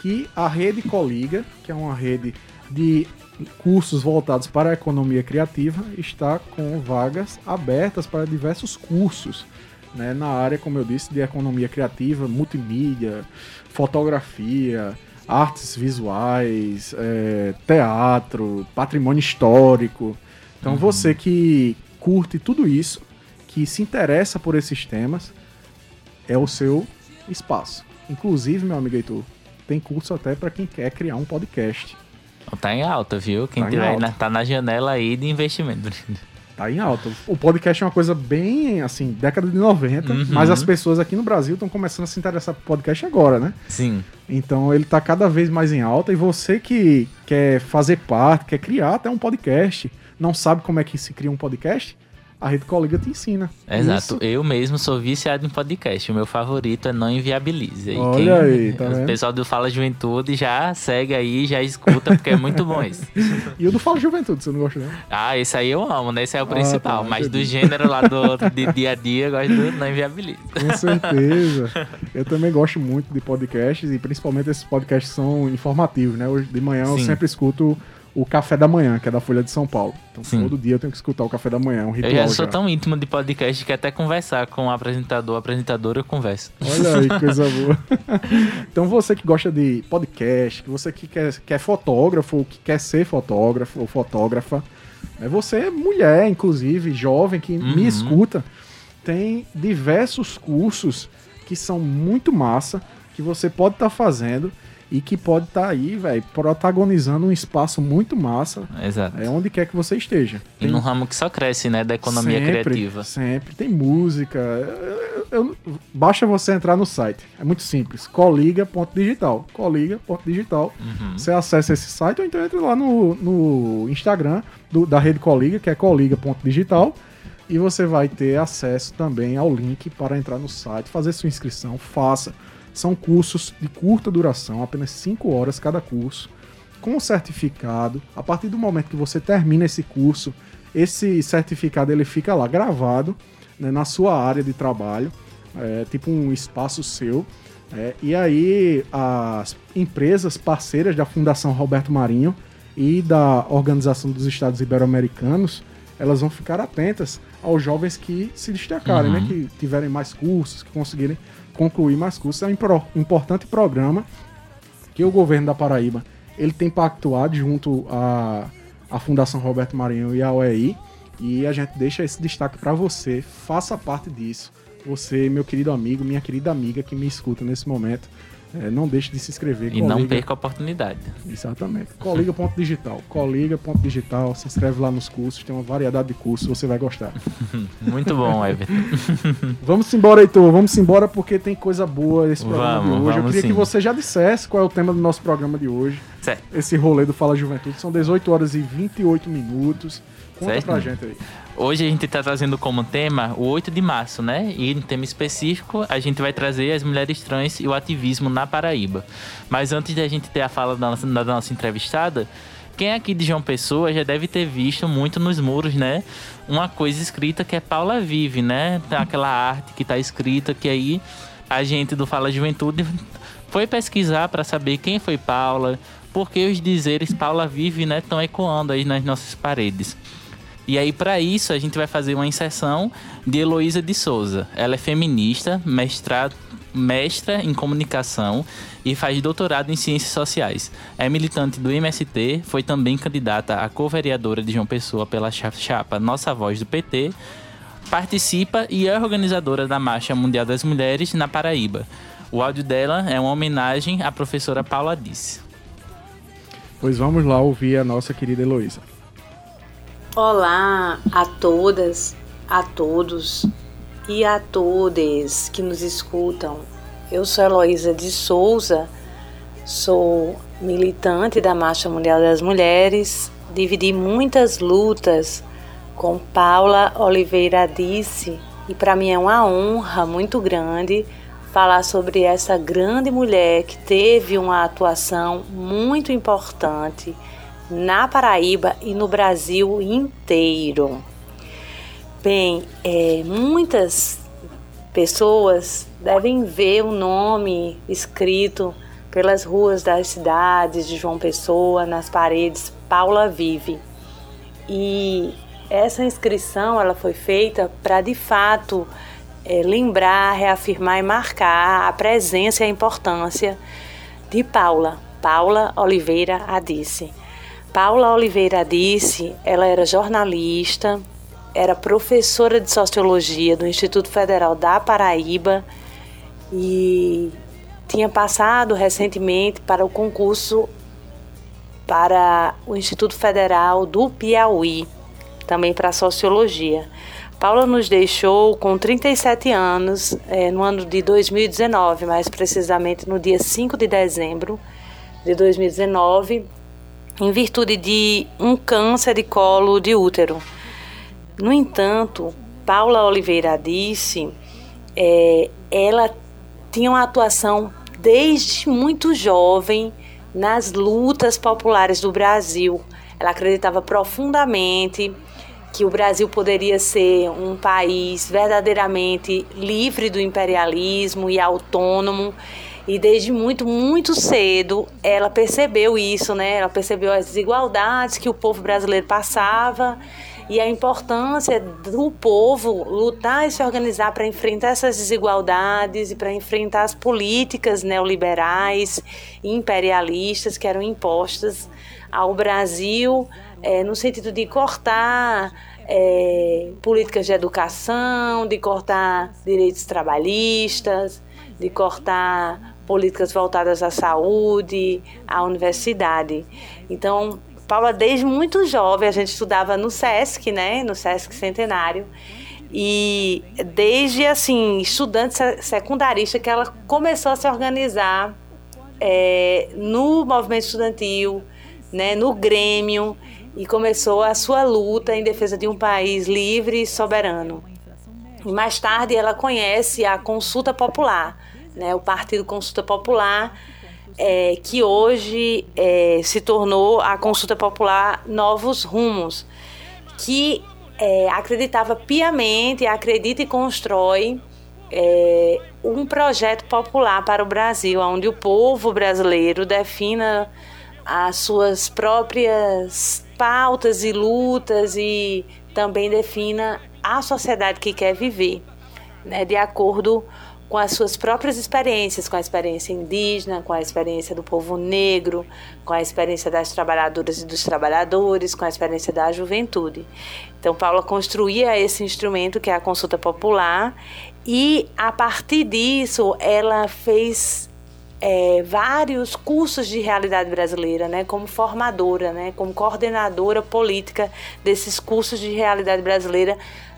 [SPEAKER 2] que a Rede Coliga, que é uma rede de cursos voltados para a economia criativa, está com vagas abertas para diversos cursos. Né, na área, como eu disse, de economia criativa, multimídia, fotografia, artes visuais, é, teatro, patrimônio histórico. Então uhum. você que curte tudo isso, que se interessa por esses temas, é o seu espaço. Inclusive, meu amigo Heitor, tem curso até para quem quer criar um podcast.
[SPEAKER 3] Tá em alta, viu? Quem tá tiver na, tá na janela aí de investimento.
[SPEAKER 2] Tá em alta. O podcast é uma coisa bem, assim, década de 90, uhum. mas as pessoas aqui no Brasil estão começando a se interessar por podcast agora, né?
[SPEAKER 3] Sim.
[SPEAKER 2] Então ele tá cada vez mais em alta e você que quer fazer parte, quer criar até um podcast, não sabe como é que se cria um podcast, a Rede Colega te ensina.
[SPEAKER 3] Exato. Isso. Eu mesmo sou viciado em podcast. O meu favorito é Não Inviabilize.
[SPEAKER 2] E Olha aí, tá
[SPEAKER 3] O pessoal do Fala Juventude já segue aí, já escuta, porque é muito bom isso.
[SPEAKER 2] e o do Fala Juventude, você não gosta não?
[SPEAKER 3] Ah, esse aí eu amo, né? Esse é o principal. Ah, tá, mas do gênero lá do, de dia a dia, eu gosto do Não Inviabilize.
[SPEAKER 2] Com certeza. Eu também gosto muito de podcasts e principalmente esses podcasts são informativos, né? Hoje de manhã Sim. eu sempre escuto o café da manhã, que é da Folha de São Paulo. Então Sim. todo dia eu tenho que escutar o café da manhã, é um ritual.
[SPEAKER 3] Eu já sou já. tão íntimo de podcast que até conversar com o apresentador, apresentadora, eu converso.
[SPEAKER 2] Olha aí, coisa boa. então você que gosta de podcast, que você que quer, quer fotógrafo, ou que quer ser fotógrafo ou fotógrafa, é você é mulher, inclusive, jovem, que uhum. me escuta, tem diversos cursos que são muito massa, que você pode estar tá fazendo e que pode estar tá aí, velho, protagonizando um espaço muito massa.
[SPEAKER 3] Exato.
[SPEAKER 2] É onde quer que você esteja.
[SPEAKER 3] Tem... E num ramo que só cresce, né, da economia
[SPEAKER 2] sempre,
[SPEAKER 3] criativa.
[SPEAKER 2] Sempre tem música. Eu, eu, basta você entrar no site. É muito simples. coliga.digital. coliga.digital. Uhum. Você acessa esse site ou então entra lá no, no Instagram do, da rede Coliga, que é coliga.digital. E você vai ter acesso também ao link para entrar no site, fazer sua inscrição, faça são cursos de curta duração, apenas 5 horas cada curso, com certificado. A partir do momento que você termina esse curso, esse certificado ele fica lá gravado né, na sua área de trabalho, é, tipo um espaço seu. É, e aí as empresas parceiras da Fundação Roberto Marinho e da Organização dos Estados Ibero-Americanos, elas vão ficar atentas aos jovens que se destacarem, né, uhum. né, que tiverem mais cursos, que conseguirem concluir mais cursos. É um importante programa que o governo da Paraíba ele tem pactuado junto à, à Fundação Roberto Marinho e à OEI. E a gente deixa esse destaque para você. Faça parte disso. Você, meu querido amigo, minha querida amiga que me escuta nesse momento. É, não deixe de se inscrever.
[SPEAKER 3] E coliga. não perca a oportunidade.
[SPEAKER 2] Exatamente. Coliga.digital. Coliga.digital. Se inscreve lá nos cursos. Tem uma variedade de cursos. Você vai gostar.
[SPEAKER 3] Muito bom, Everton.
[SPEAKER 2] vamos embora, Heitor. Vamos embora porque tem coisa boa nesse programa vamos, de hoje. Eu queria sim. que você já dissesse qual é o tema do nosso programa de hoje.
[SPEAKER 3] Certo.
[SPEAKER 2] Esse rolê do Fala Juventude. São 18 horas e 28 minutos. Conta certo. pra gente aí.
[SPEAKER 3] Hoje a gente está trazendo como tema o 8 de março, né? E em tema específico, a gente vai trazer as mulheres trans e o ativismo na Paraíba. Mas antes da gente ter a fala da nossa, da nossa entrevistada, Quem é aqui de João Pessoa já deve ter visto muito nos muros, né? Uma coisa escrita que é Paula Vive, né? Tem aquela arte que tá escrita que aí a gente do Fala Juventude foi pesquisar para saber quem foi Paula, porque os dizeres Paula Vive, né, estão ecoando aí nas nossas paredes. E aí, para isso, a gente vai fazer uma inserção de Heloísa de Souza. Ela é feminista, mestrado, mestra em comunicação e faz doutorado em ciências sociais. É militante do MST, foi também candidata a co-vereadora de João Pessoa pela chapa Nossa Voz do PT, participa e é organizadora da Marcha Mundial das Mulheres na Paraíba. O áudio dela é uma homenagem à professora Paula Disse.
[SPEAKER 2] Pois vamos lá ouvir a nossa querida Heloísa.
[SPEAKER 1] Olá a todas, a todos e a todes que nos escutam. Eu sou Heloísa de Souza, sou militante da Marcha Mundial das Mulheres, dividi muitas lutas com Paula Oliveira Disse e para mim é uma honra muito grande falar sobre essa grande mulher que teve uma atuação muito importante na Paraíba e no Brasil inteiro. Bem, é, muitas pessoas devem ver o nome escrito pelas ruas das cidades de João Pessoa, nas paredes Paula Vive. E essa inscrição ela foi feita para de fato é, lembrar, reafirmar e marcar a presença e a importância de Paula, Paula Oliveira Adice. Paula Oliveira Adice, ela era jornalista, era professora de sociologia do Instituto Federal da Paraíba e tinha passado recentemente para o concurso para o Instituto Federal do Piauí, também para sociologia. Paula nos deixou com 37 anos, é, no ano de 2019, mais precisamente no dia 5 de dezembro de 2019, em virtude de um câncer de colo de útero. No entanto, Paula Oliveira disse, é, ela tinha uma atuação desde muito jovem nas lutas populares do Brasil. Ela acreditava profundamente que o Brasil poderia ser um país verdadeiramente livre do imperialismo e autônomo. E desde muito, muito cedo, ela percebeu isso, né? Ela percebeu as desigualdades que o povo brasileiro passava e a importância do povo lutar e se organizar para enfrentar essas desigualdades e para enfrentar as políticas neoliberais e imperialistas que eram impostas ao Brasil é, no sentido de cortar é, políticas de educação, de cortar direitos trabalhistas, de cortar políticas voltadas à saúde, à universidade. Então, Paula, desde muito jovem, a gente estudava no SESC, né, no SESC Centenário, e desde, assim, estudante secundarista que ela começou a se organizar é, no movimento estudantil, né, no Grêmio, e começou a sua luta em defesa de um país livre e soberano. E mais tarde ela conhece a Consulta Popular, né, o Partido Consulta Popular, é, que hoje é, se tornou a Consulta Popular Novos Rumos, que é, acreditava piamente, acredita e constrói é, um projeto popular para o Brasil, onde o povo brasileiro defina as suas próprias pautas e lutas e também defina a sociedade que quer viver, né, de acordo com as suas próprias experiências, com a experiência indígena, com a experiência do povo negro, com a experiência das trabalhadoras e dos trabalhadores, com a experiência da juventude. Então, Paula construía esse instrumento que é a consulta popular e, a partir disso, ela fez é, vários cursos de realidade brasileira, né, como formadora, né, como coordenadora política desses cursos de realidade brasileira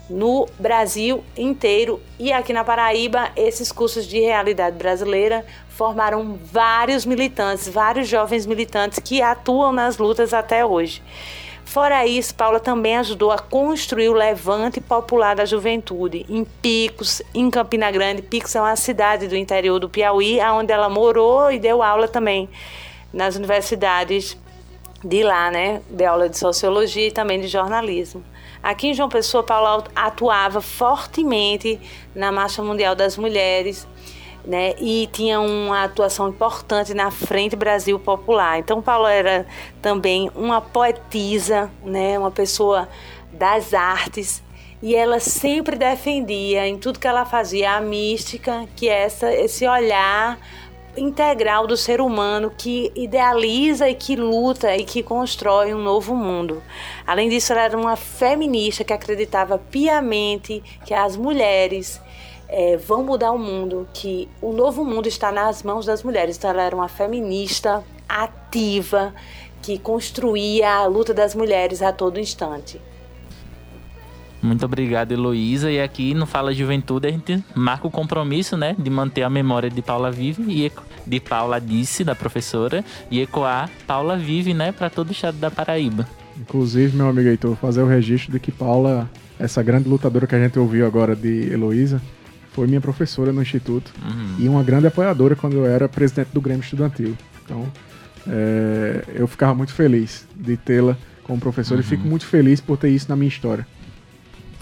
[SPEAKER 1] no Brasil inteiro e aqui na Paraíba, esses cursos de realidade brasileira formaram vários militantes, vários jovens militantes que atuam nas lutas até hoje. Fora isso, Paula também ajudou a construir o Levante Popular da Juventude em Picos, em Campina Grande. Picos é uma cidade do interior do Piauí, onde ela morou e deu aula também nas universidades de lá, né? De aula de sociologia e também de jornalismo. Aqui em João Pessoa, Paula atuava fortemente na Marcha Mundial das Mulheres, né? E tinha uma atuação importante na Frente Brasil Popular. Então, Paula era também uma poetisa, né? Uma pessoa das artes e ela sempre defendia em tudo que ela fazia a mística, que é essa, esse olhar integral do ser humano que idealiza e que luta e que constrói um novo mundo. Além disso, ela era uma feminista que acreditava piamente que as mulheres é, vão mudar o mundo, que o novo mundo está nas mãos das mulheres. Então, ela era uma feminista ativa que construía a luta das mulheres a todo instante.
[SPEAKER 3] Muito obrigado, Heloísa. E aqui no Fala Juventude a gente marca o compromisso, né, de manter a memória de Paula Vive e de Paula Disse, da professora, e ecoar Paula Vive, né, para todo o estado da Paraíba.
[SPEAKER 2] Inclusive, meu amigo Heitor, fazer o registro de que Paula, essa grande lutadora que a gente ouviu agora de Heloísa, foi minha professora no Instituto uhum. e uma grande apoiadora quando eu era presidente do Grêmio Estudantil. Então, é, eu ficava muito feliz de tê-la como professora uhum. e fico muito feliz por ter isso na minha história.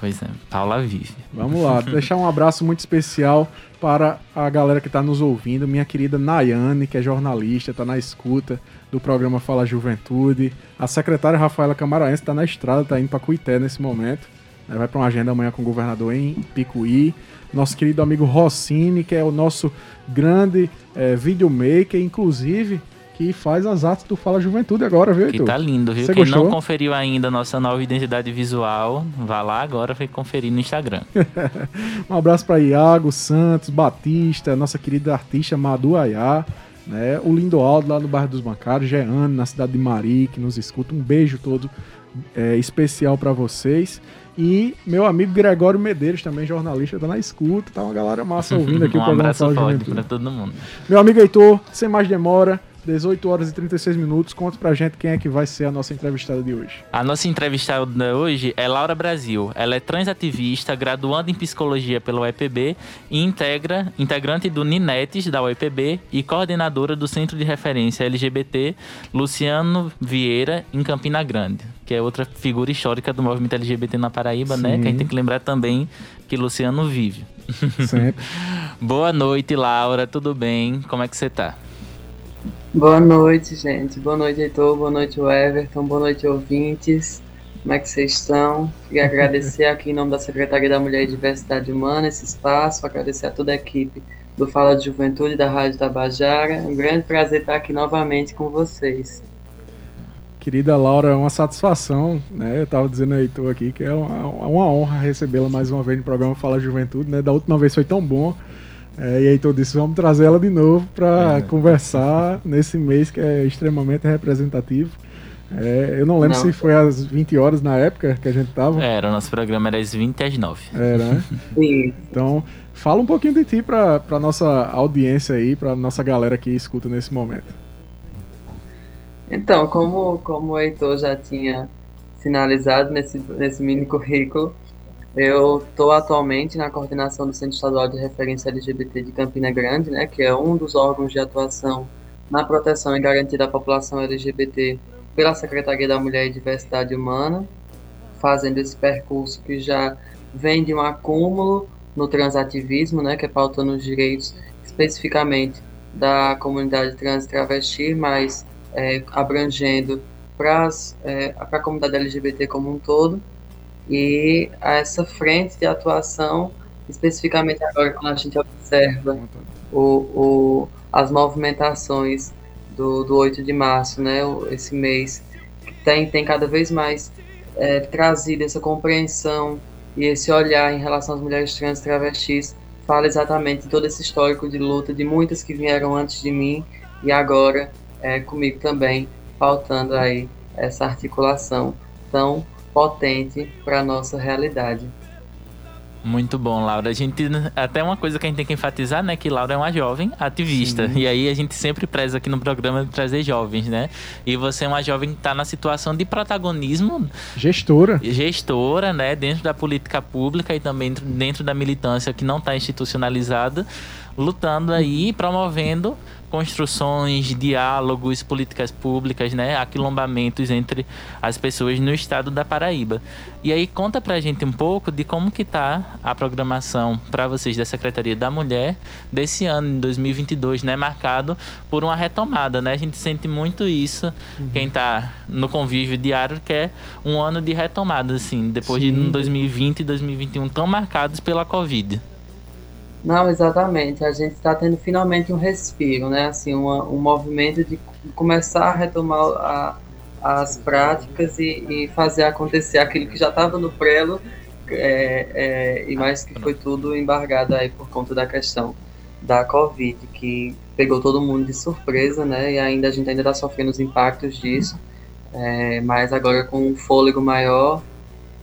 [SPEAKER 3] Pois é, Paula vive.
[SPEAKER 2] Vamos lá, deixar um abraço muito especial para a galera que está nos ouvindo, minha querida Nayane, que é jornalista, está na escuta do programa Fala Juventude, a secretária Rafaela Camaraense está na estrada, está indo para Cuité nesse momento, vai para uma agenda amanhã com o governador em Picuí, nosso querido amigo Rossini, que é o nosso grande é, videomaker, inclusive que faz as artes do Fala Juventude agora, viu,
[SPEAKER 3] Que tá lindo, viu? Você Quem gostou? não conferiu ainda a nossa nova identidade visual, vá lá agora e conferir no Instagram.
[SPEAKER 2] um abraço para Iago Santos, Batista, nossa querida artista Madu Ayá, né? O Lindo Aldo lá no bairro dos Bancários, Jeane, na cidade de Mari, que nos escuta. Um beijo todo é, especial para vocês. E meu amigo Gregório Medeiros, também jornalista, tá na escuta, tá uma galera massa ouvindo aqui
[SPEAKER 3] um o programa Fala Juventude. Pra todo mundo.
[SPEAKER 2] Meu amigo Heitor, sem mais demora, 18 horas e 36 minutos. Conta pra gente quem é que vai ser a nossa entrevistada de hoje.
[SPEAKER 3] A nossa entrevistada hoje é Laura Brasil. Ela é transativista, graduanda em psicologia pela UEPB e integra, integrante do Ninetes da UEPB e coordenadora do Centro de Referência LGBT Luciano Vieira em Campina Grande, que é outra figura histórica do movimento LGBT na Paraíba, Sim. né? Que a gente tem que lembrar também que Luciano vive.
[SPEAKER 2] Sempre.
[SPEAKER 3] Boa noite, Laura. Tudo bem? Como é que você tá?
[SPEAKER 4] Boa noite, gente. Boa noite, Heitor. Boa noite, Everton. Boa noite, ouvintes. Como é que vocês estão? Queria agradecer aqui em nome da Secretaria da Mulher e Diversidade Humana esse espaço, agradecer a toda a equipe do Fala de Juventude da Rádio Tabajara. Um grande prazer estar aqui novamente com vocês.
[SPEAKER 2] Querida Laura, é uma satisfação, né? Eu estava dizendo aí, Heitor aqui, que é uma, uma honra recebê-la mais uma vez no programa Fala Juventude, né? Da última vez foi tão bom é, e aí todo disse, vamos trazer ela de novo para é. conversar nesse mês que é extremamente representativo. É, eu não lembro não. se foi às 20 horas na época que a gente tava.
[SPEAKER 3] Era, o nosso programa era às 20 às 9.
[SPEAKER 2] Era, né? Sim. Então, fala um pouquinho de ti para a nossa audiência aí, para nossa galera que escuta nesse momento.
[SPEAKER 4] Então, como, como o Heitor já tinha finalizado nesse, nesse mini currículo, eu estou atualmente na coordenação do Centro Estadual de Referência LGBT de Campina Grande, né, que é um dos órgãos de atuação na proteção e garantia da população LGBT pela Secretaria da Mulher e Diversidade Humana, fazendo esse percurso que já vem de um acúmulo no transativismo, né, que é pautando os direitos especificamente da comunidade trans e travesti, mas é, abrangendo para é, a comunidade LGBT como um todo e essa frente de atuação, especificamente agora quando a gente observa o, o, as movimentações do, do 8 de março, né, esse mês, que tem, tem cada vez mais é, trazido essa compreensão e esse olhar em relação às mulheres trans e travestis, fala exatamente todo esse histórico de luta de muitas que vieram antes de mim e agora é, comigo também, faltando aí essa articulação. Então, potente para a nossa realidade.
[SPEAKER 3] Muito bom, Laura. A gente até uma coisa que a gente tem que enfatizar, né, que Laura é uma jovem ativista. Sim. E aí a gente sempre preza aqui no programa de trazer jovens, né? E você é uma jovem que está na situação de protagonismo,
[SPEAKER 2] gestora,
[SPEAKER 3] gestora, né, dentro da política pública e também dentro da militância que não está institucionalizada lutando aí, promovendo construções, diálogos, políticas públicas, né, aquilombamentos entre as pessoas no estado da Paraíba. E aí conta pra gente um pouco de como que tá a programação para vocês da Secretaria da Mulher desse ano, em 2022, né, marcado por uma retomada, né? A gente sente muito isso, uhum. quem tá no convívio diário quer um ano de retomada assim, depois Sim. de 2020 e 2021 tão marcados pela Covid.
[SPEAKER 4] Não, exatamente. A gente está tendo finalmente um respiro, né? Assim, uma, um movimento de começar a retomar a, as práticas e, e, fazer acontecer aquilo que já estava no prelo, é, é, e mais que foi tudo embargado aí por conta da questão da Covid, que pegou todo mundo de surpresa, né? E ainda a gente ainda está sofrendo os impactos disso, é, mas agora com um fôlego maior.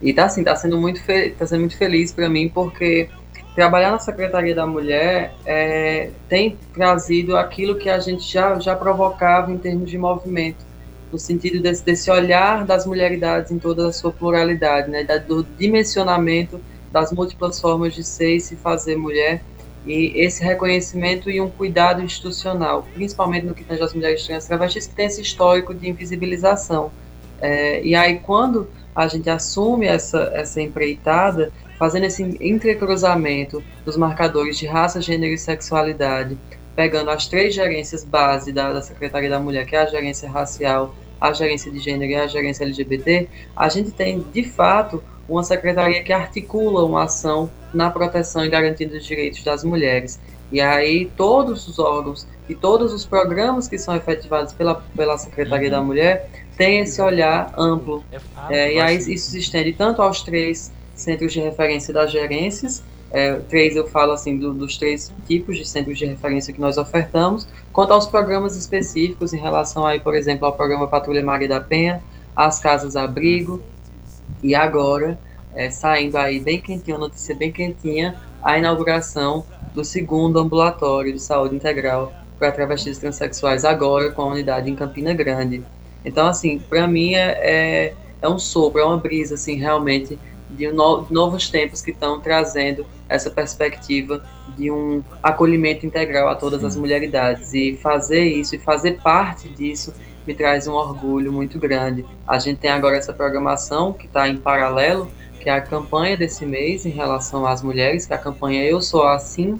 [SPEAKER 4] E tá assim, tá sendo muito, tá sendo muito feliz para mim porque trabalhar na Secretaria da Mulher é, tem trazido aquilo que a gente já, já provocava em termos de movimento, no sentido desse, desse olhar das mulheridades em toda a sua pluralidade, né, do dimensionamento das múltiplas formas de ser e se fazer mulher, e esse reconhecimento e um cuidado institucional, principalmente no que tange as mulheres trans travestis, que tem esse histórico de invisibilização. É, e aí, quando a gente assume essa, essa empreitada, fazendo esse entrecruzamento dos marcadores de raça, gênero e sexualidade, pegando as três gerências base da, da Secretaria da Mulher, que é a gerência racial, a gerência de gênero e a gerência LGBT, a gente tem, de fato, uma secretaria que articula uma ação na proteção e garantia dos direitos das mulheres. E aí todos os órgãos e todos os programas que são efetivados pela, pela Secretaria uhum. da Mulher têm esse olhar amplo. É, é, e aí isso se estende tanto aos três centros de referência das gerências. É, três eu falo assim do, dos três tipos de centros de referência que nós ofertamos, quanto aos programas específicos em relação aí, por exemplo, ao programa Patrulha Maria da Penha, as casas abrigo e agora é, saindo aí bem quentinha, notícia bem quentinha, a inauguração do segundo ambulatório de saúde integral para travestis transexuais agora com a unidade em Campina Grande. Então assim, para mim é, é, é um sopro, é uma brisa assim realmente de no, novos tempos que estão trazendo essa perspectiva de um acolhimento integral a todas as mulheridades. E fazer isso e fazer parte disso me traz um orgulho muito grande. A gente tem agora essa programação que está em paralelo, que é a campanha desse mês em relação às mulheres, que é a campanha Eu Sou Assim,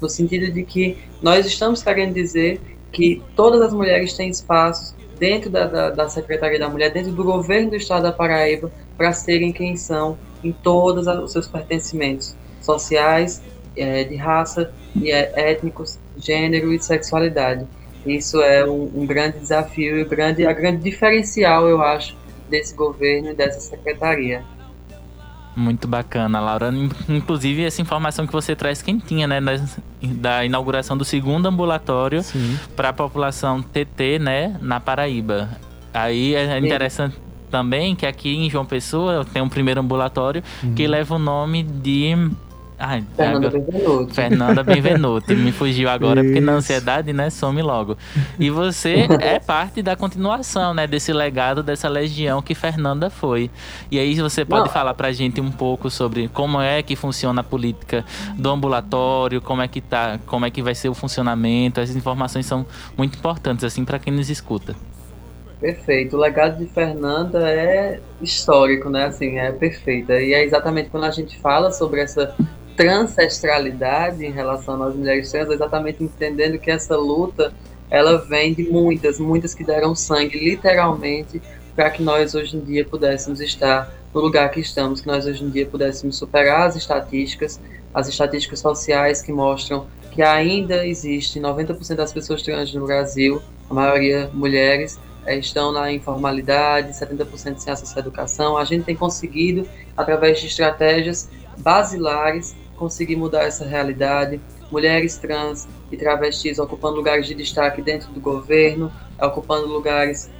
[SPEAKER 4] no sentido de que nós estamos querendo dizer que todas as mulheres têm espaços dentro da, da, da Secretaria da Mulher, dentro do governo do Estado da Paraíba, para serem quem são em todos os seus pertencimentos sociais, é, de raça, e é, étnicos, gênero e sexualidade. Isso é um, um grande desafio e grande, a grande diferencial, eu acho, desse governo e dessa secretaria.
[SPEAKER 3] Muito bacana, Laura. Inclusive, essa informação que você traz quentinha, né? Da, da inauguração do segundo ambulatório para a população TT, né? Na Paraíba. Aí é interessante também que aqui em João Pessoa tem um primeiro ambulatório uhum. que leva o nome de
[SPEAKER 4] Ai, Fernanda agora... Benvenuti.
[SPEAKER 3] Fernanda Benvenuti. Me fugiu agora, Isso. porque na ansiedade, né, some logo. E você é parte da continuação, né, desse legado, dessa legião que Fernanda foi. E aí você pode Não. falar pra gente um pouco sobre como é que funciona a política do ambulatório, como é que tá, como é que vai ser o funcionamento. As informações são muito importantes, assim, para quem nos escuta.
[SPEAKER 4] Perfeito. O legado de Fernanda é histórico, né? Assim, é perfeita. E é exatamente quando a gente fala sobre essa transestralidade em relação às mulheres trans, exatamente entendendo que essa luta ela vem de muitas, muitas que deram sangue, literalmente, para que nós hoje em dia pudéssemos estar no lugar que estamos, que nós hoje em dia pudéssemos superar as estatísticas, as estatísticas sociais que mostram que ainda existe 90% das pessoas trans no Brasil, a maioria mulheres, eh, estão na informalidade, 70% sem acesso à educação. A gente tem conseguido, através de estratégias basilares, conseguir mudar essa realidade. Mulheres trans e travestis ocupando lugares de destaque dentro do governo, ocupando lugares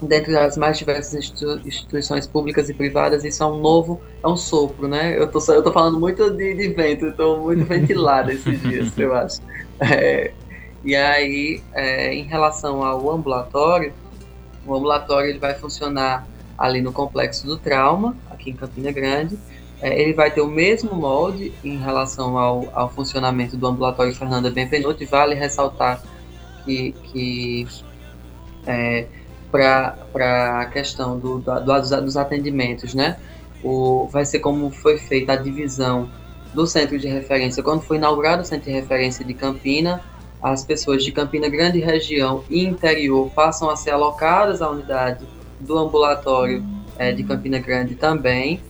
[SPEAKER 4] dentro das mais diversas institu instituições públicas e privadas. Isso é um novo, é um sopro, né? Eu tô, eu tô falando muito de, de vento, estou muito ventilada esses dias, eu acho. É, e aí, é, em relação ao ambulatório, o ambulatório ele vai funcionar ali no Complexo do Trauma, aqui em Campina Grande, é, ele vai ter o mesmo molde em relação ao, ao funcionamento do ambulatório Fernanda Benvenuto, e vale ressaltar que, que é, para a questão do, do, dos atendimentos, né? O, vai ser como foi feita a divisão do centro de referência. Quando foi inaugurado o centro de referência de Campina, as pessoas de Campina Grande região e interior passam a ser alocadas à unidade do ambulatório é, de Campina Grande também,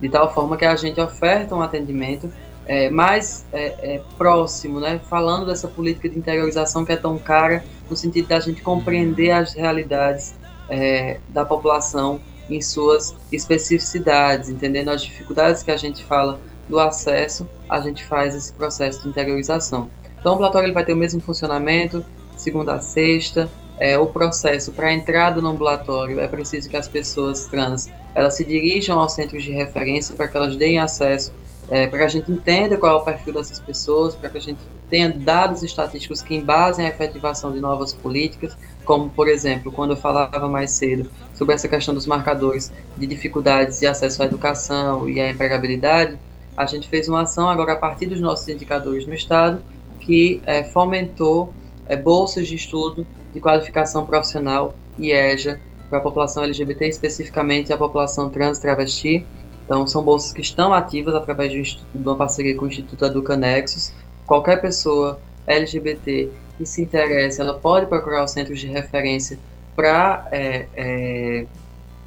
[SPEAKER 4] de tal forma que a gente oferta um atendimento é, mais é, é, próximo, né? falando dessa política de interiorização que é tão cara, no sentido da gente compreender as realidades é, da população em suas especificidades, entendendo as dificuldades que a gente fala do acesso, a gente faz esse processo de interiorização. Então, o ambulatório ele vai ter o mesmo funcionamento, segunda a sexta. É, o processo para entrada no ambulatório é preciso que as pessoas trans elas se dirijam aos centros de referência para que elas deem acesso é, para que a gente entenda qual é o perfil dessas pessoas, para que a gente tenha dados estatísticos que embasem a efetivação de novas políticas, como, por exemplo, quando eu falava mais cedo sobre essa questão dos marcadores de dificuldades de acesso à educação e à empregabilidade, a gente fez uma ação agora a partir dos nossos indicadores no Estado, que é, fomentou é, bolsas de estudo de qualificação profissional e EJA para a população LGBT, especificamente a população trans travesti, então, são bolsas que estão ativas através de, uma parceria com o Instituto Educa Nexus. Qualquer pessoa LGBT que se interesse, ela pode procurar os centros de referência para é, é,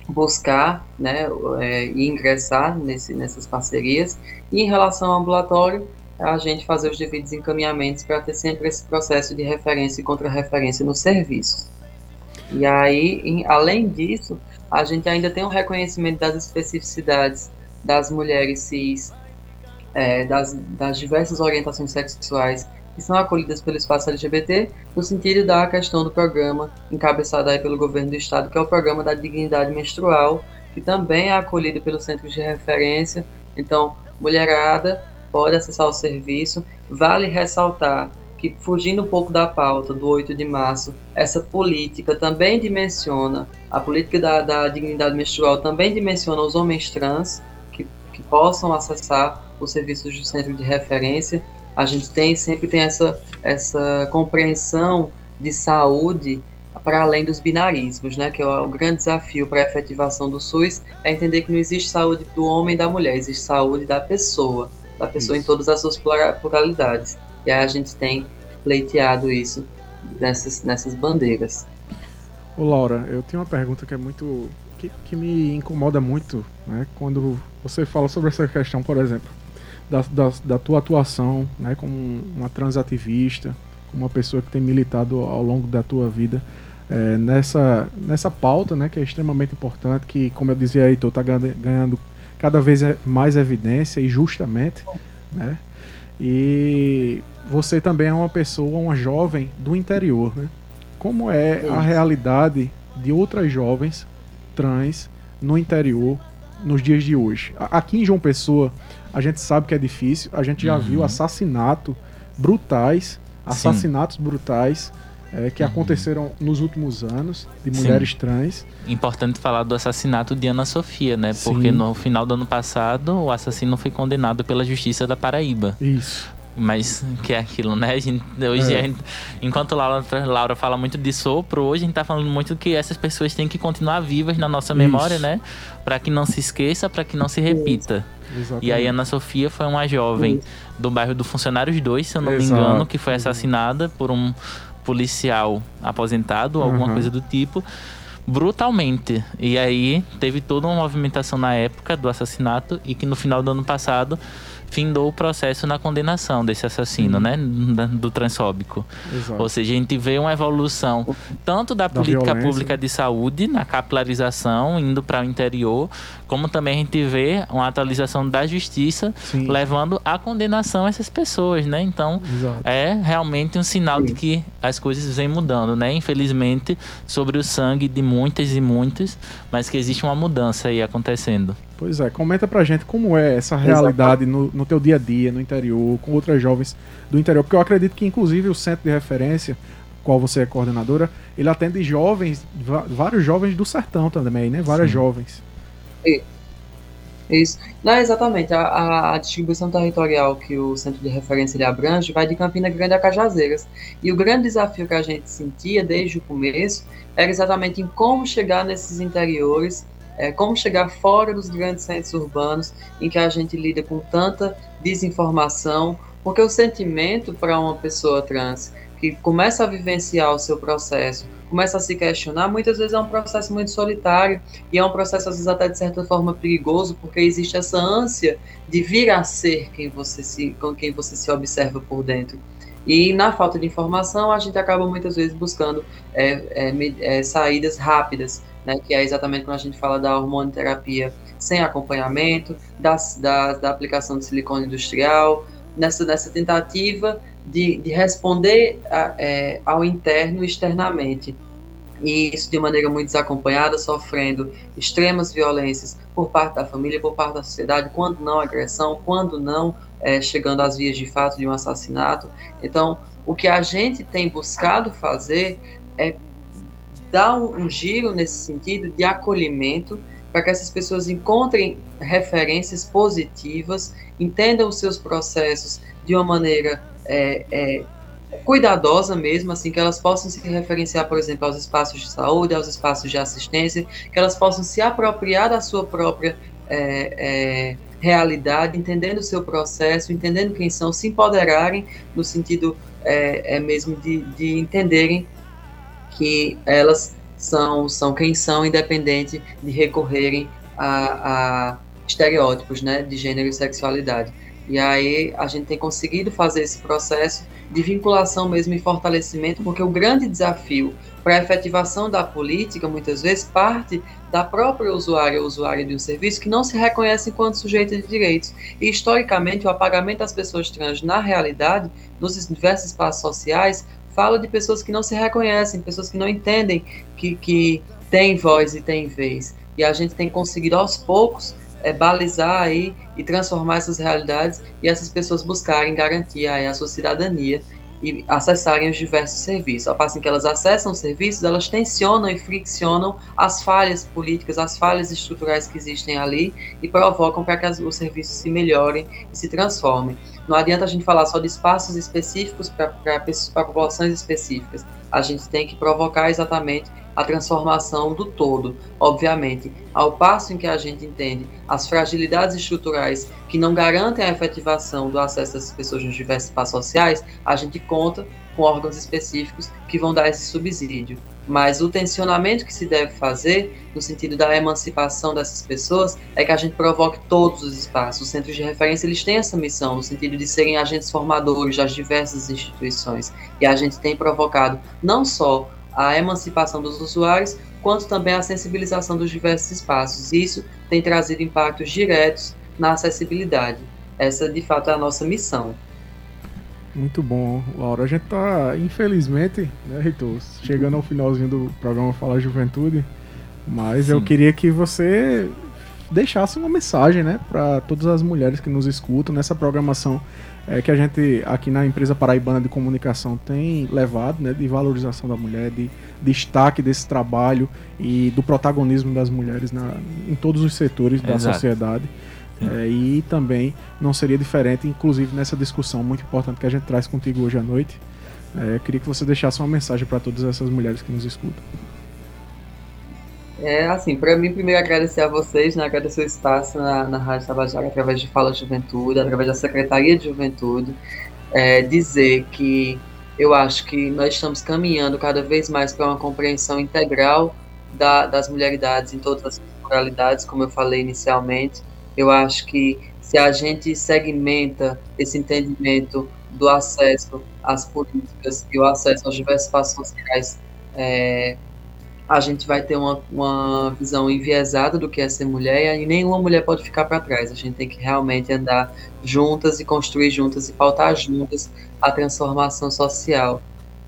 [SPEAKER 4] buscar né, é, e ingressar nesse, nessas parcerias. E em relação ao ambulatório, a gente fazer os devidos encaminhamentos para ter sempre esse processo de referência e contra-referência no serviço. E aí, em, além disso, a gente ainda tem um reconhecimento das especificidades das mulheres cis, é, das, das diversas orientações sexuais que são acolhidas pelo espaço LGBT, no sentido da questão do programa encabeçado aí pelo governo do estado, que é o programa da dignidade menstrual, que também é acolhido pelos centros de referência. Então, mulherada pode acessar o serviço. Vale ressaltar que, fugindo um pouco da pauta do 8 de março, essa política também dimensiona, a política da, da dignidade menstrual também dimensiona os homens trans que, que possam acessar os serviços do centro de referência. A gente tem sempre tem essa, essa compreensão de saúde para além dos binarismos, né, que é o grande desafio para a efetivação do SUS, é entender que não existe saúde do homem e da mulher, existe saúde da pessoa, da pessoa Isso. em todas as suas pluralidades. E a gente tem pleiteado isso nessas, nessas bandeiras.
[SPEAKER 2] Ô Laura, eu tenho uma pergunta que é muito. que, que me incomoda muito, né? Quando você fala sobre essa questão, por exemplo, da, da, da tua atuação, né? Como uma transativista, como uma pessoa que tem militado ao longo da tua vida. É, nessa, nessa pauta, né, que é extremamente importante, que, como eu dizia aí, está ganhando, ganhando cada vez mais evidência e justamente, né? E você também é uma pessoa, uma jovem do interior, né? Como é a realidade de outras jovens trans no interior nos dias de hoje? Aqui em João Pessoa, a gente sabe que é difícil, a gente já uhum. viu assassinato brutais, assassinatos Sim. brutais é, que uhum. aconteceram nos últimos anos de mulheres Sim. trans.
[SPEAKER 3] Importante falar do assassinato de Ana Sofia, né? Sim. Porque no final do ano passado o assassino foi condenado pela Justiça da Paraíba.
[SPEAKER 2] Isso.
[SPEAKER 3] Mas que é aquilo, né? A gente, hoje, é. a gente, enquanto Laura, Laura fala muito de sopro, hoje a gente tá falando muito que essas pessoas têm que continuar vivas na nossa memória, Isso. né? Para que não se esqueça, para que não se repita. Exatamente. E aí Ana Sofia foi uma jovem Isso. do bairro do Funcionários 2, se eu não Exato. me engano, que foi assassinada por um policial aposentado, alguma uhum. coisa do tipo brutalmente. E aí teve toda uma movimentação na época do assassinato e que no final do ano passado findou o processo na condenação desse assassino, né? Do transfóbico. Exato. Ou seja, a gente vê uma evolução tanto da, da política violência. pública de saúde, na capilarização, indo para o interior, como também a gente vê uma atualização da justiça Sim. levando à condenação essas pessoas, né? Então, Exato. é realmente um sinal Sim. de que as coisas vêm mudando, né? Infelizmente, sobre o sangue de muitas e muitas, mas que existe uma mudança aí acontecendo.
[SPEAKER 2] Pois é, comenta pra gente como é essa realidade no, no teu dia a dia, no interior, com outras jovens do interior, porque eu acredito que inclusive o centro de referência, qual você é coordenadora, ele atende jovens, vários jovens do sertão também, né? Várias Sim. jovens.
[SPEAKER 4] Isso. Não, exatamente. A, a, distribuição territorial que o centro de referência ele abrange vai de Campina Grande a Cajazeiras. E o grande desafio que a gente sentia desde o começo era exatamente em como chegar nesses interiores, é, como chegar fora dos grandes centros urbanos, em que a gente lida com tanta desinformação, porque o sentimento para uma pessoa trans que começa a vivenciar o seu processo, começa a se questionar, muitas vezes é um processo muito solitário e é um processo, às vezes, até de certa forma perigoso, porque existe essa ânsia de vir a ser quem você se, com quem você se observa por dentro. E na falta de informação, a gente acaba muitas vezes buscando é, é, é, saídas rápidas, né, que é exatamente quando a gente fala da hormonoterapia sem acompanhamento, das, da, da aplicação de silicone industrial, nessa, nessa tentativa de, de responder a, é, ao interno externamente. E isso de maneira muito desacompanhada, sofrendo extremas violências por parte da família, por parte da sociedade, quando não agressão, quando não é, chegando às vias de fato de um assassinato. Então, o que a gente tem buscado fazer é dar um, giro nesse sentido de acolhimento para que essas pessoas encontrem referências positivas, entendam os seus processos de uma maneira é, é, cuidadosa mesmo, assim, que elas possam se referenciar, por exemplo, aos espaços de saúde, aos espaços de assistência, que elas possam se apropriar da sua própria é, é, realidade, entendendo o seu processo, entendendo quem são, se empoderarem no sentido é, é mesmo de, de entenderem que elas são, são quem são, independente de recorrerem a, a estereótipos né, de gênero e sexualidade. E aí a gente tem conseguido fazer esse processo de vinculação mesmo e fortalecimento, porque o grande desafio para a efetivação da política, muitas vezes, parte da própria usuária ou usuária de um serviço que não se reconhece enquanto sujeito de direitos. E, historicamente, o apagamento das pessoas trans, na realidade, nos diversos espaços sociais, fala de pessoas que não se reconhecem, pessoas que não entendem que, que têm voz e têm vez. E a gente tem conseguido, aos poucos, é, balizar aí e transformar essas realidades e essas pessoas buscarem garantir aí a sua cidadania e acessarem os diversos serviços. Ao passo em que elas acessam os serviços, elas tensionam e friccionam as falhas políticas, as falhas estruturais que existem ali e provocam para que os serviços se melhorem e se transformem. Não adianta a gente falar só de espaços específicos para populações específicas. A gente tem que provocar exatamente a transformação do todo, obviamente. Ao passo em que a gente entende as fragilidades estruturais que não garantem a efetivação do acesso dessas pessoas nos diversos espaços sociais, a gente conta com órgãos específicos que vão dar esse subsídio. Mas o tensionamento que se deve fazer, no sentido da emancipação dessas pessoas, é que a gente provoque todos os espaços. Os centros de referência eles têm essa missão, no sentido de serem agentes formadores das diversas instituições. E a gente tem provocado não só a emancipação dos usuários, quanto também a sensibilização dos diversos espaços. Isso tem trazido impactos diretos na acessibilidade. Essa, de fato, é a nossa missão.
[SPEAKER 2] Muito bom, Laura. A gente está, infelizmente, né, Reitor, chegando ao finalzinho do programa Fala Juventude, mas Sim. eu queria que você deixasse uma mensagem, né, para todas as mulheres que nos escutam nessa programação é, que a gente aqui na empresa paraibana de comunicação tem levado, né, de valorização da mulher, de destaque desse trabalho e do protagonismo das mulheres na, em todos os setores da Exato. sociedade. É, e também não seria diferente, inclusive nessa discussão muito importante que a gente traz contigo hoje à noite. É, queria que você deixasse uma mensagem para todas essas mulheres que nos escutam.
[SPEAKER 4] É, assim, para mim, primeiro agradecer a vocês, né, agradecer o espaço na, na Rádio Tabajara através de Fala Juventude, através da Secretaria de Juventude, é, dizer que eu acho que nós estamos caminhando cada vez mais para uma compreensão integral da, das mulheridades em todas as pluralidades, como eu falei inicialmente. Eu acho que se a gente segmenta esse entendimento do acesso às políticas e o acesso aos diversos espaços sociais é, a gente vai ter uma, uma visão enviesada do que é ser mulher e nenhuma mulher pode ficar para trás. A gente tem que realmente andar juntas e construir juntas e pautar juntas a transformação social.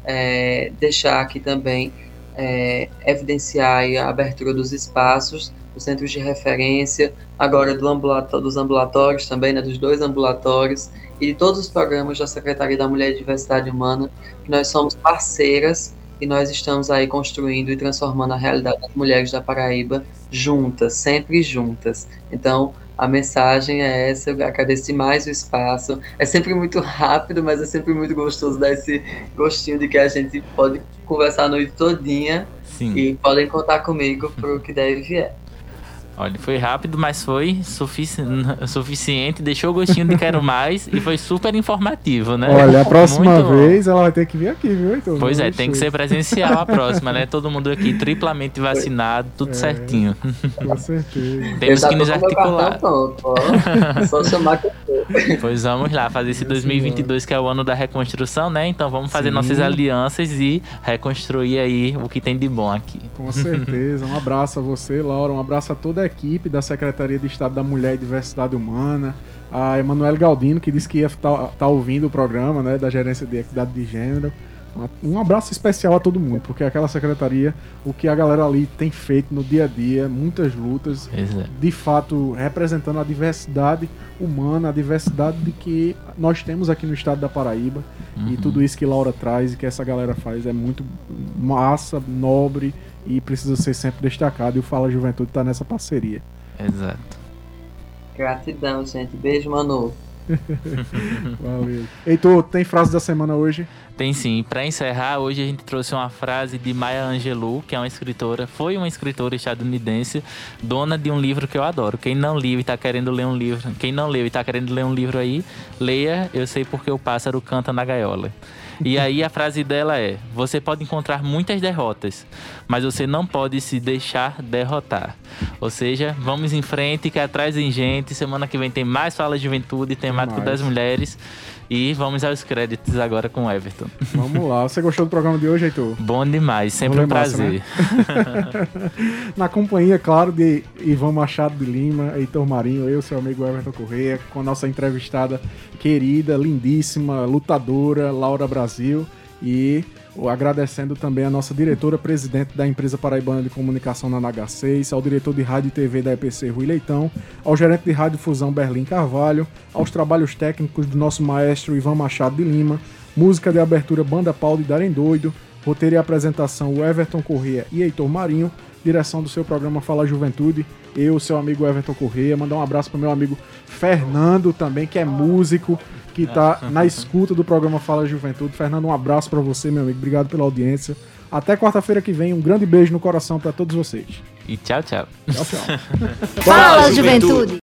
[SPEAKER 4] É, deixar aqui também é, evidenciar a abertura dos espaços, dos centros de referência, agora do ambulatório, dos ambulatórios também, né, dos dois ambulatórios e de todos os programas da Secretaria da Mulher e Diversidade Humana, que nós somos parceiras e nós estamos aí construindo e transformando a realidade das mulheres da Paraíba juntas, sempre juntas. Então, a mensagem é essa, eu agradeço mais o espaço. É sempre muito rápido, mas é sempre muito gostoso dar esse gostinho de que a gente pode conversar a noite todinha Sim. e podem contar comigo pro que deve vier.
[SPEAKER 3] Olha, foi rápido, mas foi sufici suficiente, deixou o gostinho de quero mais e foi super informativo, né?
[SPEAKER 2] Olha, a próxima Muito vez ela vai ter que vir aqui, viu, então,
[SPEAKER 3] Pois é, tem que ser presencial a próxima, né? Todo mundo aqui triplamente vacinado, tudo é, certinho.
[SPEAKER 2] Com certeza.
[SPEAKER 3] Temos que nos articular. Só chamar que Pois vamos lá, fazer esse 2022 que é o ano da reconstrução, né? Então vamos fazer Sim. nossas alianças e reconstruir aí o que tem de bom aqui.
[SPEAKER 2] Com certeza. Um abraço a você, Laura. Um abraço a toda a equipe da Secretaria de Estado da Mulher e Diversidade Humana, a Emanuele Galdino, que disse que ia estar tá, tá ouvindo o programa né, da Gerência de Equidade de Gênero. Um abraço especial a todo mundo, porque aquela secretaria, o que a galera ali tem feito no dia a dia, muitas lutas,
[SPEAKER 3] Exato.
[SPEAKER 2] de fato representando a diversidade humana, a diversidade de que nós temos aqui no estado da Paraíba. Uhum. E tudo isso que Laura traz e que essa galera faz é muito massa, nobre e precisa ser sempre destacado. E o Fala Juventude está nessa parceria.
[SPEAKER 3] Exato.
[SPEAKER 4] Gratidão, gente. Beijo, Manu.
[SPEAKER 2] Valeu. Heitor, tem frase da semana hoje?
[SPEAKER 3] Tem sim. Para encerrar, hoje a gente trouxe uma frase de Maya Angelou, que é uma escritora, foi uma escritora estadunidense, dona de um livro que eu adoro. Quem não leu e está querendo ler um livro, quem não leu e está querendo ler um livro aí, leia Eu sei porque o pássaro canta na gaiola. E aí a frase dela é: Você pode encontrar muitas derrotas, mas você não pode se deixar derrotar. Ou seja, vamos em frente, que atrás em gente. Semana que vem tem mais Fala de Juventude, temático das mulheres. E vamos aos créditos agora com o Everton.
[SPEAKER 2] Vamos lá. Você gostou do programa de hoje, Heitor?
[SPEAKER 3] Bom demais, sempre um prazer.
[SPEAKER 2] Massa, né? Na companhia, claro, de Ivan Machado de Lima, Heitor Marinho, eu, seu amigo Everton Correia, com a nossa entrevistada querida, lindíssima, lutadora, Laura Brasil. E agradecendo também a nossa diretora presidente da empresa paraibana de comunicação na NH6, ao diretor de rádio e TV da EPC Rui Leitão, ao gerente de rádio Fusão Berlim Carvalho, aos trabalhos técnicos do nosso maestro Ivan Machado de Lima, música de abertura Banda Paulo de Darem Doido, roteiro e apresentação Everton Corrêa e Heitor Marinho, direção do seu programa Fala Juventude, eu, seu amigo Everton Corrêa, mandar um abraço para meu amigo Fernando também, que é músico, que está na escuta do programa Fala Juventude. Fernando, um abraço para você, meu amigo. Obrigado pela audiência. Até quarta-feira que vem. Um grande beijo no coração para todos vocês.
[SPEAKER 3] E tchau, tchau.
[SPEAKER 2] Tchau, tchau.
[SPEAKER 5] Fala, Juventude!